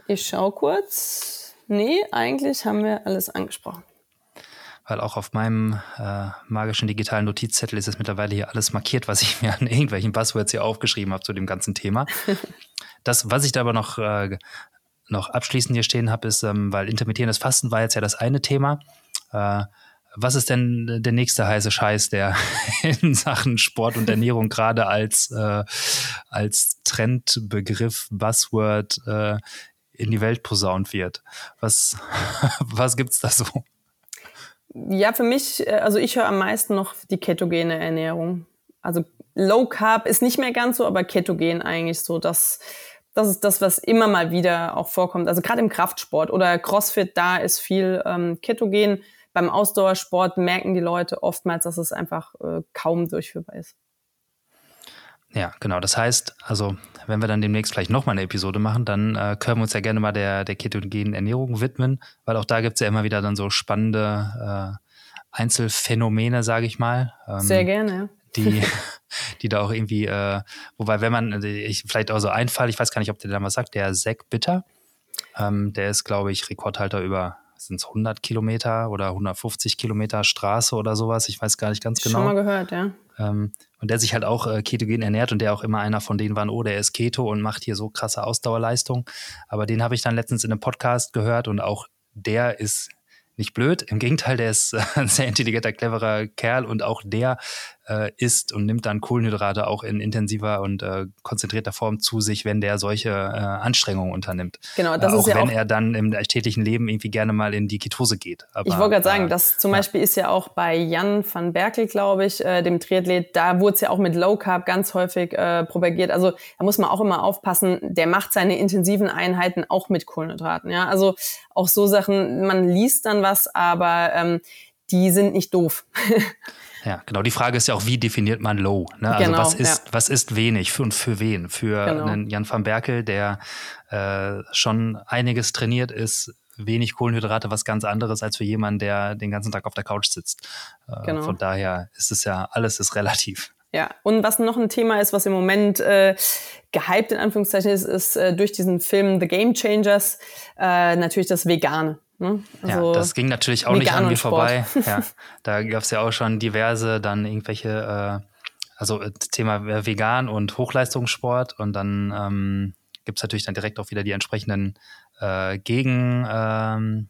Ich schaue kurz. Nee, eigentlich haben wir alles angesprochen. Weil auch auf meinem äh, magischen digitalen Notizzettel ist es mittlerweile hier alles markiert, was ich mir an irgendwelchen Buzzwords hier aufgeschrieben habe zu dem ganzen Thema. das, was ich da aber noch, äh, noch abschließend hier stehen habe, ist, ähm, weil intermittierendes Fasten war jetzt ja das eine Thema. Äh, was ist denn der nächste heiße Scheiß, der in Sachen Sport und Ernährung gerade als, äh, als Trendbegriff, Buzzword äh, in die Welt posaunt wird? Was, was gibt's da so? Ja, für mich, äh, also ich höre am meisten noch die ketogene Ernährung. Also Low Carb ist nicht mehr ganz so, aber ketogen eigentlich so, dass das ist das, was immer mal wieder auch vorkommt. Also gerade im Kraftsport oder CrossFit, da ist viel ähm, ketogen beim Ausdauersport merken die Leute oftmals, dass es einfach äh, kaum durchführbar ist. Ja, genau. Das heißt, also wenn wir dann demnächst vielleicht nochmal eine Episode machen, dann äh, können wir uns ja gerne mal der, der ketogenen Ernährung widmen, weil auch da gibt es ja immer wieder dann so spannende äh, Einzelfänomene, sage ich mal. Ähm, Sehr gerne, ja. Die, die da auch irgendwie, äh, wobei, wenn man, äh, ich vielleicht auch so ein Fall, ich weiß gar nicht, ob der da was sagt, der Zack Bitter, ähm, der ist, glaube ich, Rekordhalter über sind es 100 Kilometer oder 150 Kilometer Straße oder sowas. Ich weiß gar nicht ganz genau. Schon mal gehört, ja. Ähm, und der sich halt auch äh, ketogen ernährt und der auch immer einer von denen war, oh, der ist Keto und macht hier so krasse Ausdauerleistung. Aber den habe ich dann letztens in einem Podcast gehört und auch der ist nicht blöd. Im Gegenteil, der ist ein sehr intelligenter, cleverer Kerl und auch der äh, isst und nimmt dann Kohlenhydrate auch in intensiver und äh, konzentrierter Form zu sich, wenn der solche äh, Anstrengungen unternimmt. Genau, das äh, auch ist ja wenn auch er dann im täglichen Leben irgendwie gerne mal in die Ketose geht. Aber, ich wollte gerade sagen, das zum Beispiel ist ja auch bei Jan van Berkel, glaube ich, äh, dem Triathlet, da wurde es ja auch mit Low Carb ganz häufig äh, propagiert. Also da muss man auch immer aufpassen, der macht seine intensiven Einheiten auch mit Kohlenhydraten. Ja, also auch so Sachen, man liest dann was, aber ähm, die sind nicht doof. Ja, genau. Die Frage ist ja auch, wie definiert man Low? Ne? Also genau, was ist, ja. was ist wenig und für wen? Für genau. einen Jan van Berkel, der äh, schon einiges trainiert ist, wenig Kohlenhydrate was ganz anderes als für jemanden, der den ganzen Tag auf der Couch sitzt. Äh, genau. Von daher ist es ja, alles ist relativ. Ja, und was noch ein Thema ist, was im Moment äh, gehypt in Anführungszeichen ist, ist äh, durch diesen Film The Game Changers äh, natürlich das Vegane. Ne? Also ja, das ging natürlich auch nicht an mir vorbei. Ja, da gab es ja auch schon diverse dann irgendwelche, äh, also äh, Thema vegan und Hochleistungssport und dann ähm, gibt es natürlich dann direkt auch wieder die entsprechenden äh, Gegen, ähm,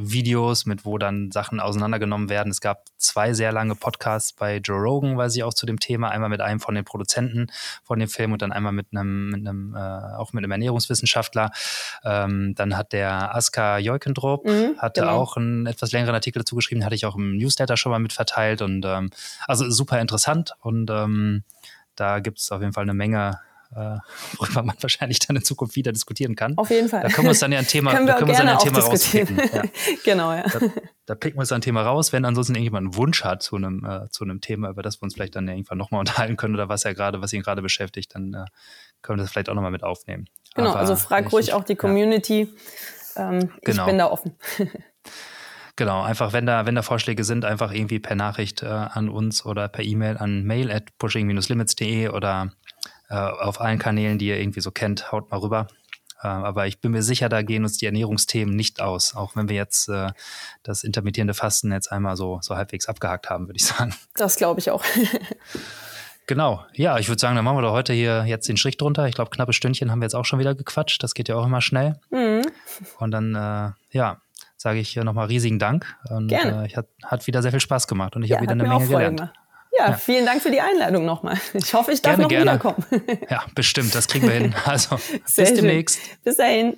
Videos, mit wo dann Sachen auseinandergenommen werden. Es gab zwei sehr lange Podcasts bei Joe Rogan, weiß ich auch zu dem Thema. Einmal mit einem von den Produzenten von dem Film und dann einmal mit einem, mit einem äh, auch mit einem Ernährungswissenschaftler. Ähm, dann hat der Aska Joikendrop mhm, hatte genau. auch einen etwas längeren Artikel dazu geschrieben, hatte ich auch im Newsletter schon mal mit verteilt und ähm, also super interessant und ähm, da gibt es auf jeden Fall eine Menge äh, worüber man wahrscheinlich dann in Zukunft wieder diskutieren kann. Auf jeden Fall. Da können wir uns dann ja ein Thema, können da können wir uns dann ein Thema rauspicken. Ja. genau, ja. Da, da picken wir uns ein Thema raus, wenn ansonsten irgendjemand einen Wunsch hat zu einem, äh, zu einem Thema, über das wir uns vielleicht dann irgendwann nochmal unterhalten können oder was er gerade, was ihn gerade beschäftigt, dann äh, können wir das vielleicht auch nochmal mit aufnehmen. Genau, Aber also frag ruhig auch die Community. Ja. Ähm, genau. Ich bin da offen. Genau, einfach wenn da, wenn da Vorschläge sind, einfach irgendwie per Nachricht äh, an uns oder per E-Mail an mail at pushing-limits.de oder äh, auf allen Kanälen, die ihr irgendwie so kennt, haut mal rüber. Äh, aber ich bin mir sicher, da gehen uns die Ernährungsthemen nicht aus, auch wenn wir jetzt äh, das intermittierende Fasten jetzt einmal so, so halbwegs abgehakt haben, würde ich sagen. Das glaube ich auch. Genau, ja, ich würde sagen, dann machen wir doch heute hier jetzt den Strich drunter. Ich glaube, knappe Stündchen haben wir jetzt auch schon wieder gequatscht. Das geht ja auch immer schnell. Mhm. Und dann, äh, ja, sage ich nochmal riesigen Dank. Und, Gerne. Äh, hat, hat wieder sehr viel Spaß gemacht und ich ja, habe wieder eine Menge gelernt. Gemacht. Ja, ja, vielen Dank für die Einladung nochmal. Ich hoffe, ich darf gerne, noch gerne. wiederkommen. Ja, bestimmt, das kriegen wir hin. Also, Sehr bis demnächst. Schön. Bis dahin.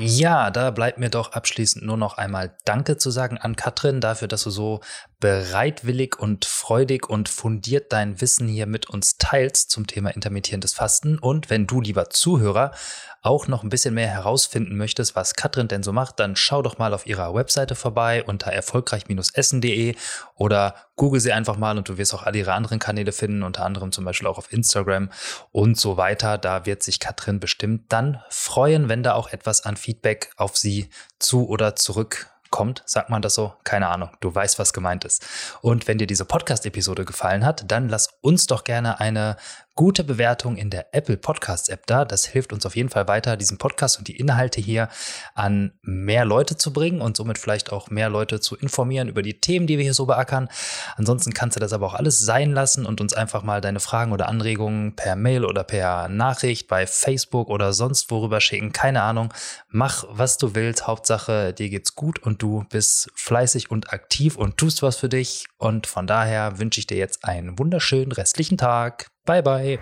Ja, da bleibt mir doch abschließend nur noch einmal Danke zu sagen an Katrin dafür, dass du so bereitwillig und freudig und fundiert dein Wissen hier mit uns teilst zum Thema intermittierendes Fasten. Und wenn du, lieber Zuhörer, auch noch ein bisschen mehr herausfinden möchtest, was Katrin denn so macht, dann schau doch mal auf ihrer Webseite vorbei unter erfolgreich-essen.de oder google sie einfach mal und du wirst auch alle ihre anderen Kanäle finden, unter anderem zum Beispiel auch auf Instagram und so weiter. Da wird sich Katrin bestimmt dann freuen, wenn da auch etwas an Feedback auf sie zu oder zurück kommt, sagt man das so? Keine Ahnung, du weißt, was gemeint ist. Und wenn dir diese Podcast-Episode gefallen hat, dann lass uns doch gerne eine gute Bewertung in der Apple Podcasts App da. Das hilft uns auf jeden Fall weiter, diesen Podcast und die Inhalte hier an mehr Leute zu bringen und somit vielleicht auch mehr Leute zu informieren über die Themen, die wir hier so beackern. Ansonsten kannst du das aber auch alles sein lassen und uns einfach mal deine Fragen oder Anregungen per Mail oder per Nachricht bei Facebook oder sonst worüber schicken. Keine Ahnung. Mach, was du willst. Hauptsache, dir geht's gut und du bist fleißig und aktiv und tust was für dich. Und von daher wünsche ich dir jetzt einen wunderschönen restlichen Tag. Bye, bye.